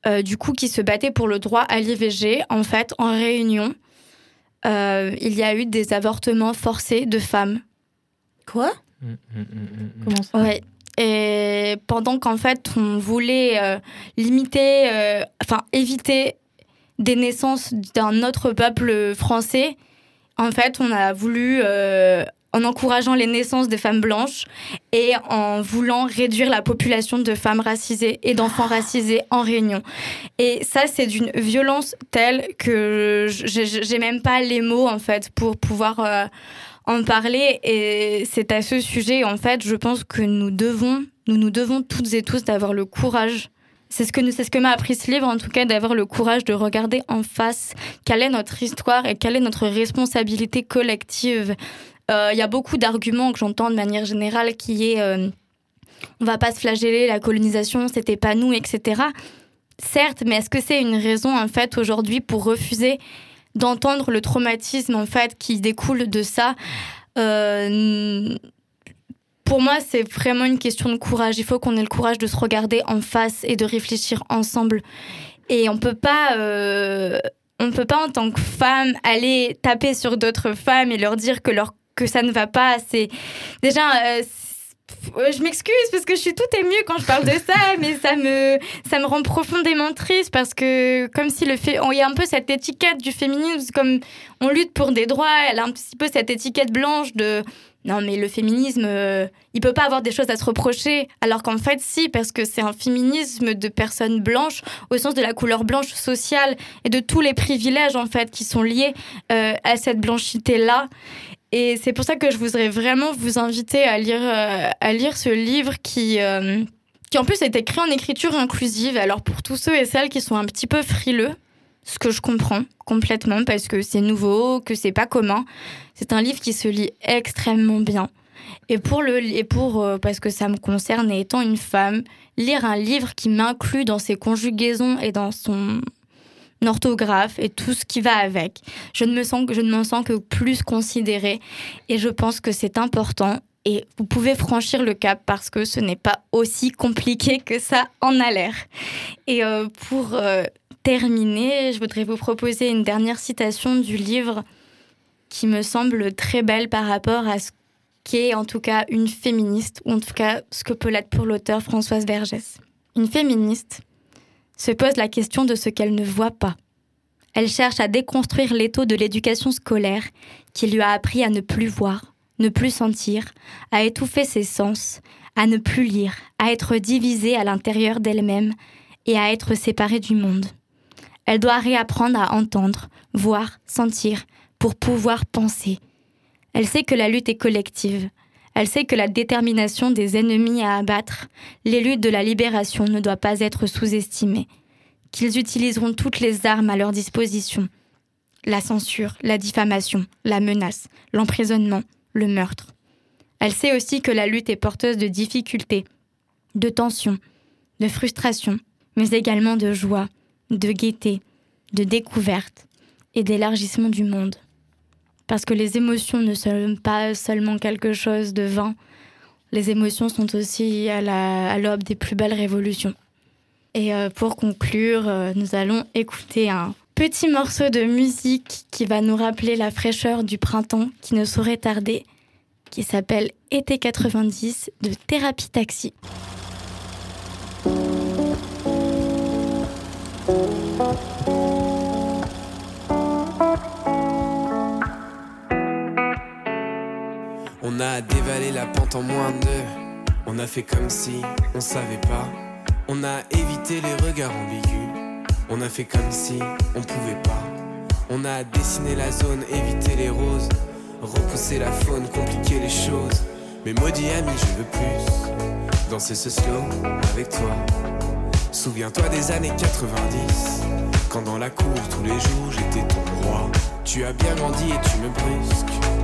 euh, du coup qui se battait pour le droit à l'IVG, en fait, en réunion, euh, il y a eu des avortements forcés de femmes. Quoi? Comment ça? Ouais. Et pendant qu'en fait, on voulait euh, limiter, euh, enfin éviter des naissances d'un autre peuple français, en fait, on a voulu, euh, en encourageant les naissances des femmes blanches et en voulant réduire la population de femmes racisées et d'enfants racisés en Réunion. Et ça, c'est d'une violence telle que j'ai même pas les mots, en fait, pour pouvoir euh, en parler. Et c'est à ce sujet, en fait, je pense que nous devons, nous nous devons toutes et tous d'avoir le courage c'est ce que, ce que m'a appris ce livre, en tout cas, d'avoir le courage de regarder en face quelle est notre histoire et quelle est notre responsabilité collective. Euh, Il y a beaucoup d'arguments que j'entends de manière générale qui est euh, on va pas se flageller, la colonisation, c'était pas nous, etc. Certes, mais est-ce que c'est une raison, en fait, aujourd'hui, pour refuser d'entendre le traumatisme, en fait, qui découle de ça? Euh, pour moi, c'est vraiment une question de courage. Il faut qu'on ait le courage de se regarder en face et de réfléchir ensemble. Et on peut pas, euh, on peut pas en tant que femme aller taper sur d'autres femmes et leur dire que leur que ça ne va pas. C'est déjà. euh, je m'excuse parce que je suis tout émue quand je parle de ça, mais ça me, ça me rend profondément triste parce que comme si le fait, il y a un peu cette étiquette du féminisme, comme on lutte pour des droits, elle a un petit peu cette étiquette blanche de non mais le féminisme, euh, il peut pas avoir des choses à se reprocher, alors qu'en fait si, parce que c'est un féminisme de personnes blanches au sens de la couleur blanche sociale et de tous les privilèges en fait qui sont liés euh, à cette blanchité là. Et c'est pour ça que je voudrais vraiment vous inviter à lire, euh, à lire ce livre qui, euh, qui en plus est écrit en écriture inclusive. Alors pour tous ceux et celles qui sont un petit peu frileux, ce que je comprends complètement parce que c'est nouveau, que c'est pas commun, c'est un livre qui se lit extrêmement bien. Et pour le et pour euh, parce que ça me concerne et étant une femme, lire un livre qui m'inclut dans ses conjugaisons et dans son orthographe et tout ce qui va avec. Je ne me sens je ne me sens que plus considérée et je pense que c'est important et vous pouvez franchir le cap parce que ce n'est pas aussi compliqué que ça en a l'air. Et euh, pour euh, terminer, je voudrais vous proposer une dernière citation du livre qui me semble très belle par rapport à ce qu'est en tout cas une féministe, ou en tout cas ce que peut l'être pour l'auteur Françoise Vergès. Une féministe se pose la question de ce qu'elle ne voit pas. Elle cherche à déconstruire l'étau de l'éducation scolaire qui lui a appris à ne plus voir, ne plus sentir, à étouffer ses sens, à ne plus lire, à être divisée à l'intérieur d'elle-même et à être séparée du monde. Elle doit réapprendre à entendre, voir, sentir pour pouvoir penser. Elle sait que la lutte est collective. Elle sait que la détermination des ennemis à abattre, les luttes de la libération ne doit pas être sous-estimée. Qu'ils utiliseront toutes les armes à leur disposition. La censure, la diffamation, la menace, l'emprisonnement, le meurtre. Elle sait aussi que la lutte est porteuse de difficultés, de tensions, de frustrations, mais également de joie, de gaieté, de découverte et d'élargissement du monde. Parce que les émotions ne sont pas seulement quelque chose de vain, les émotions sont aussi à la- à l'aube des plus belles révolutions. Et euh, pour conclure, euh, nous allons écouter un petit morceau de musique qui va nous rappeler la fraîcheur du printemps qui ne saurait tarder, qui s'appelle Été 90 de Thérapie Taxi. On a dévalé la pente en moins de. On a fait comme si on savait pas. On a évité les regards ambigus. On a fait comme si on pouvait pas. On a dessiné la zone, évité les roses. Repousser la faune, compliquer les choses. Mais maudit ami, je veux plus. Danser ce slow avec toi. Souviens-toi des années 90. Quand dans la cour tous les jours j'étais ton roi. Tu as bien grandi et tu me brusques.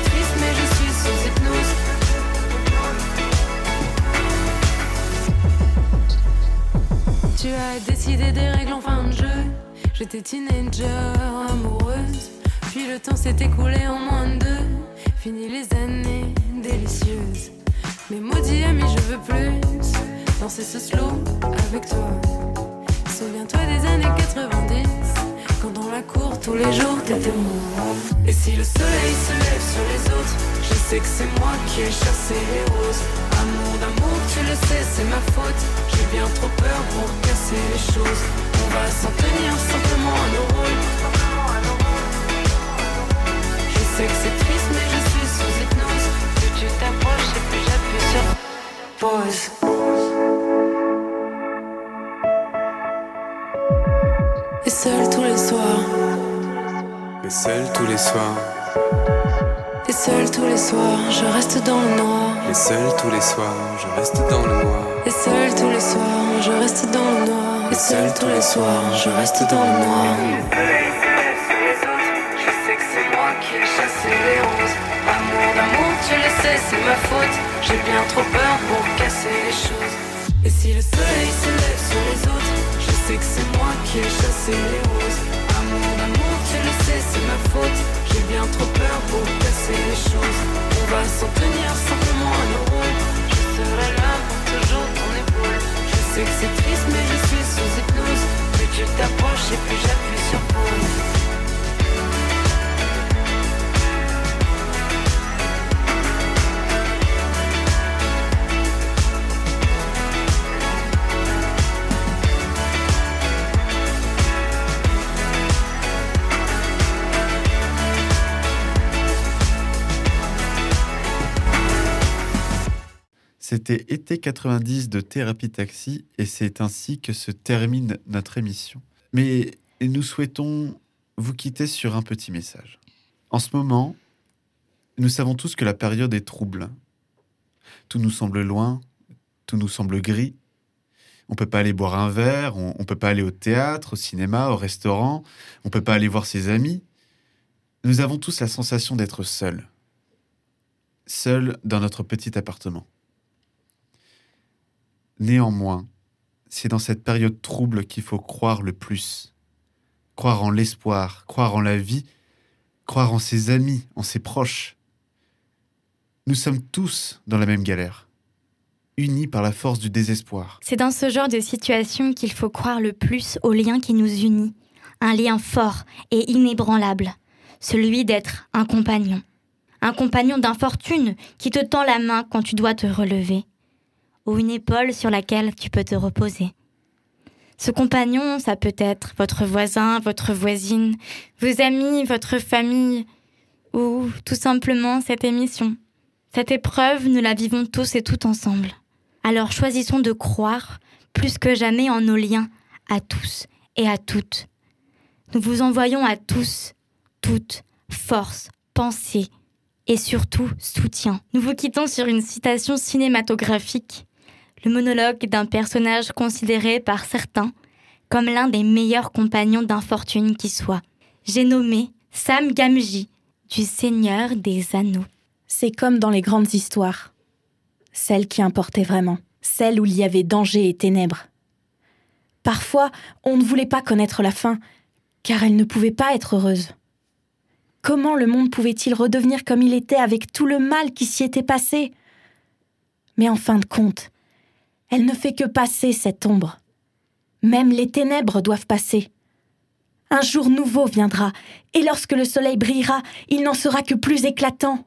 Tu as décidé des règles en fin de jeu. J'étais teenager, amoureuse. Puis le temps s'est écoulé en moins de deux. Fini les années délicieuses. Mais maudit ami, je veux plus danser ce slow avec toi. Souviens-toi des années 90, quand dans la cour tous les jours t'étais mou. Et si le soleil se lève sur les autres, je sais que c'est moi qui ai chassé les roses. Tu le sais, c'est ma faute. J'ai bien trop peur pour casser les choses. On va s'en tenir simplement à nos rôles. Je sais que c'est triste, mais je suis sous hypnose. Plus tu t'approches et plus j'appuie sur pause. Et seul tous les soirs, Et seul tous les soirs, et seul tous les soirs, je reste dans le noir. et seul tous les soirs, je reste dans le noir. Et seul tous les soirs, je reste dans le noir. Et seul tous les soirs, je reste dans le noir. Je sais que c'est moi qui ai chassé les roses. Amour d'amour, tu le sais, c'est ma faute. J'ai bien trop peur pour casser les choses. Et si le soleil se lève sur les autres, je sais que c'est moi qui ai chassé les roses. Amour d'amour, tu le sais, c'est ma faute. J'ai bien trop peur pour casser les choses. On va s'en tenir simplement à nos rôles. Je serai là pour toujours ton épaule. Je sais que c'est triste, mais je suis sous hypnose. Plus tu t'approches et plus j'appuie sur pause. C'était été 90 de Thérapie Taxi et c'est ainsi que se termine notre émission. Mais nous souhaitons vous quitter sur un petit message. En ce moment, nous savons tous que la période est trouble. Tout nous semble loin, tout nous semble gris. On peut pas aller boire un verre, on, on peut pas aller au théâtre, au cinéma, au restaurant, on peut pas aller voir ses amis. Nous avons tous la sensation d'être seuls. Seuls dans notre petit appartement. Néanmoins, c'est dans cette période trouble qu'il faut croire le plus. Croire en l'espoir, croire en la vie, croire en ses amis, en ses proches. Nous sommes tous dans la même galère, unis par la force du désespoir. C'est dans ce genre de situation qu'il faut croire le plus au lien qui nous unit. Un lien fort et inébranlable. Celui d'être un compagnon. Un compagnon d'infortune qui te tend la main quand tu dois te relever. Ou une épaule sur laquelle tu peux te reposer. Ce compagnon, ça peut être votre voisin, votre voisine, vos amis, votre famille, ou tout simplement cette émission. Cette épreuve, nous la vivons tous et toutes ensemble. Alors choisissons de croire plus que jamais en nos liens à tous et à toutes. Nous vous envoyons à tous, toutes, force, pensée et surtout soutien. Nous vous quittons sur une citation cinématographique, le monologue d'un personnage considéré par certains comme l'un des meilleurs compagnons d'infortune qui soit. J'ai nommé Sam Gamgee du Seigneur des Anneaux. C'est comme dans les grandes histoires. Celles qui importaient vraiment. Celles où il y avait danger et ténèbres. Parfois, on ne voulait pas connaître la fin, car elle ne pouvait pas être heureuse. Comment le monde pouvait-il redevenir comme il était avec tout le mal qui s'y était passé? Mais en fin de compte, elle ne fait que passer cette ombre. Même les ténèbres doivent passer. Un jour nouveau viendra, et lorsque le soleil brillera, il n'en sera que plus éclatant.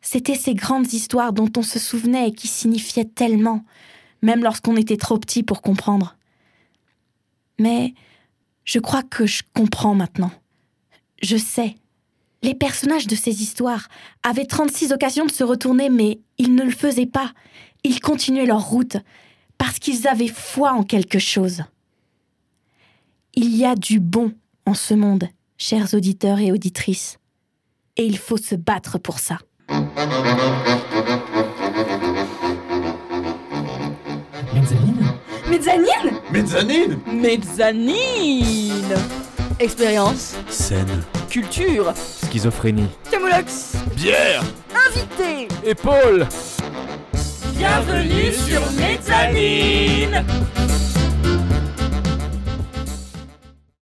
C'étaient ces grandes histoires dont on se souvenait et qui signifiaient tellement, même lorsqu'on était trop petit pour comprendre. Mais je crois que je comprends maintenant. Je sais. Les personnages de ces histoires avaient 36 occasions de se retourner, mais ils ne le faisaient pas. Ils continuaient leur route, parce qu'ils avaient foi en quelque chose. Il y a du bon en ce monde, chers auditeurs et auditrices, et il faut se battre pour ça. Mezzanine? Mezzanine? Mezzanine! Mezzanine! Expérience, Scène. culture, Schizophrénie. Camoulox, Bière. Invité. Épaule Bienvenue sur Mezzanine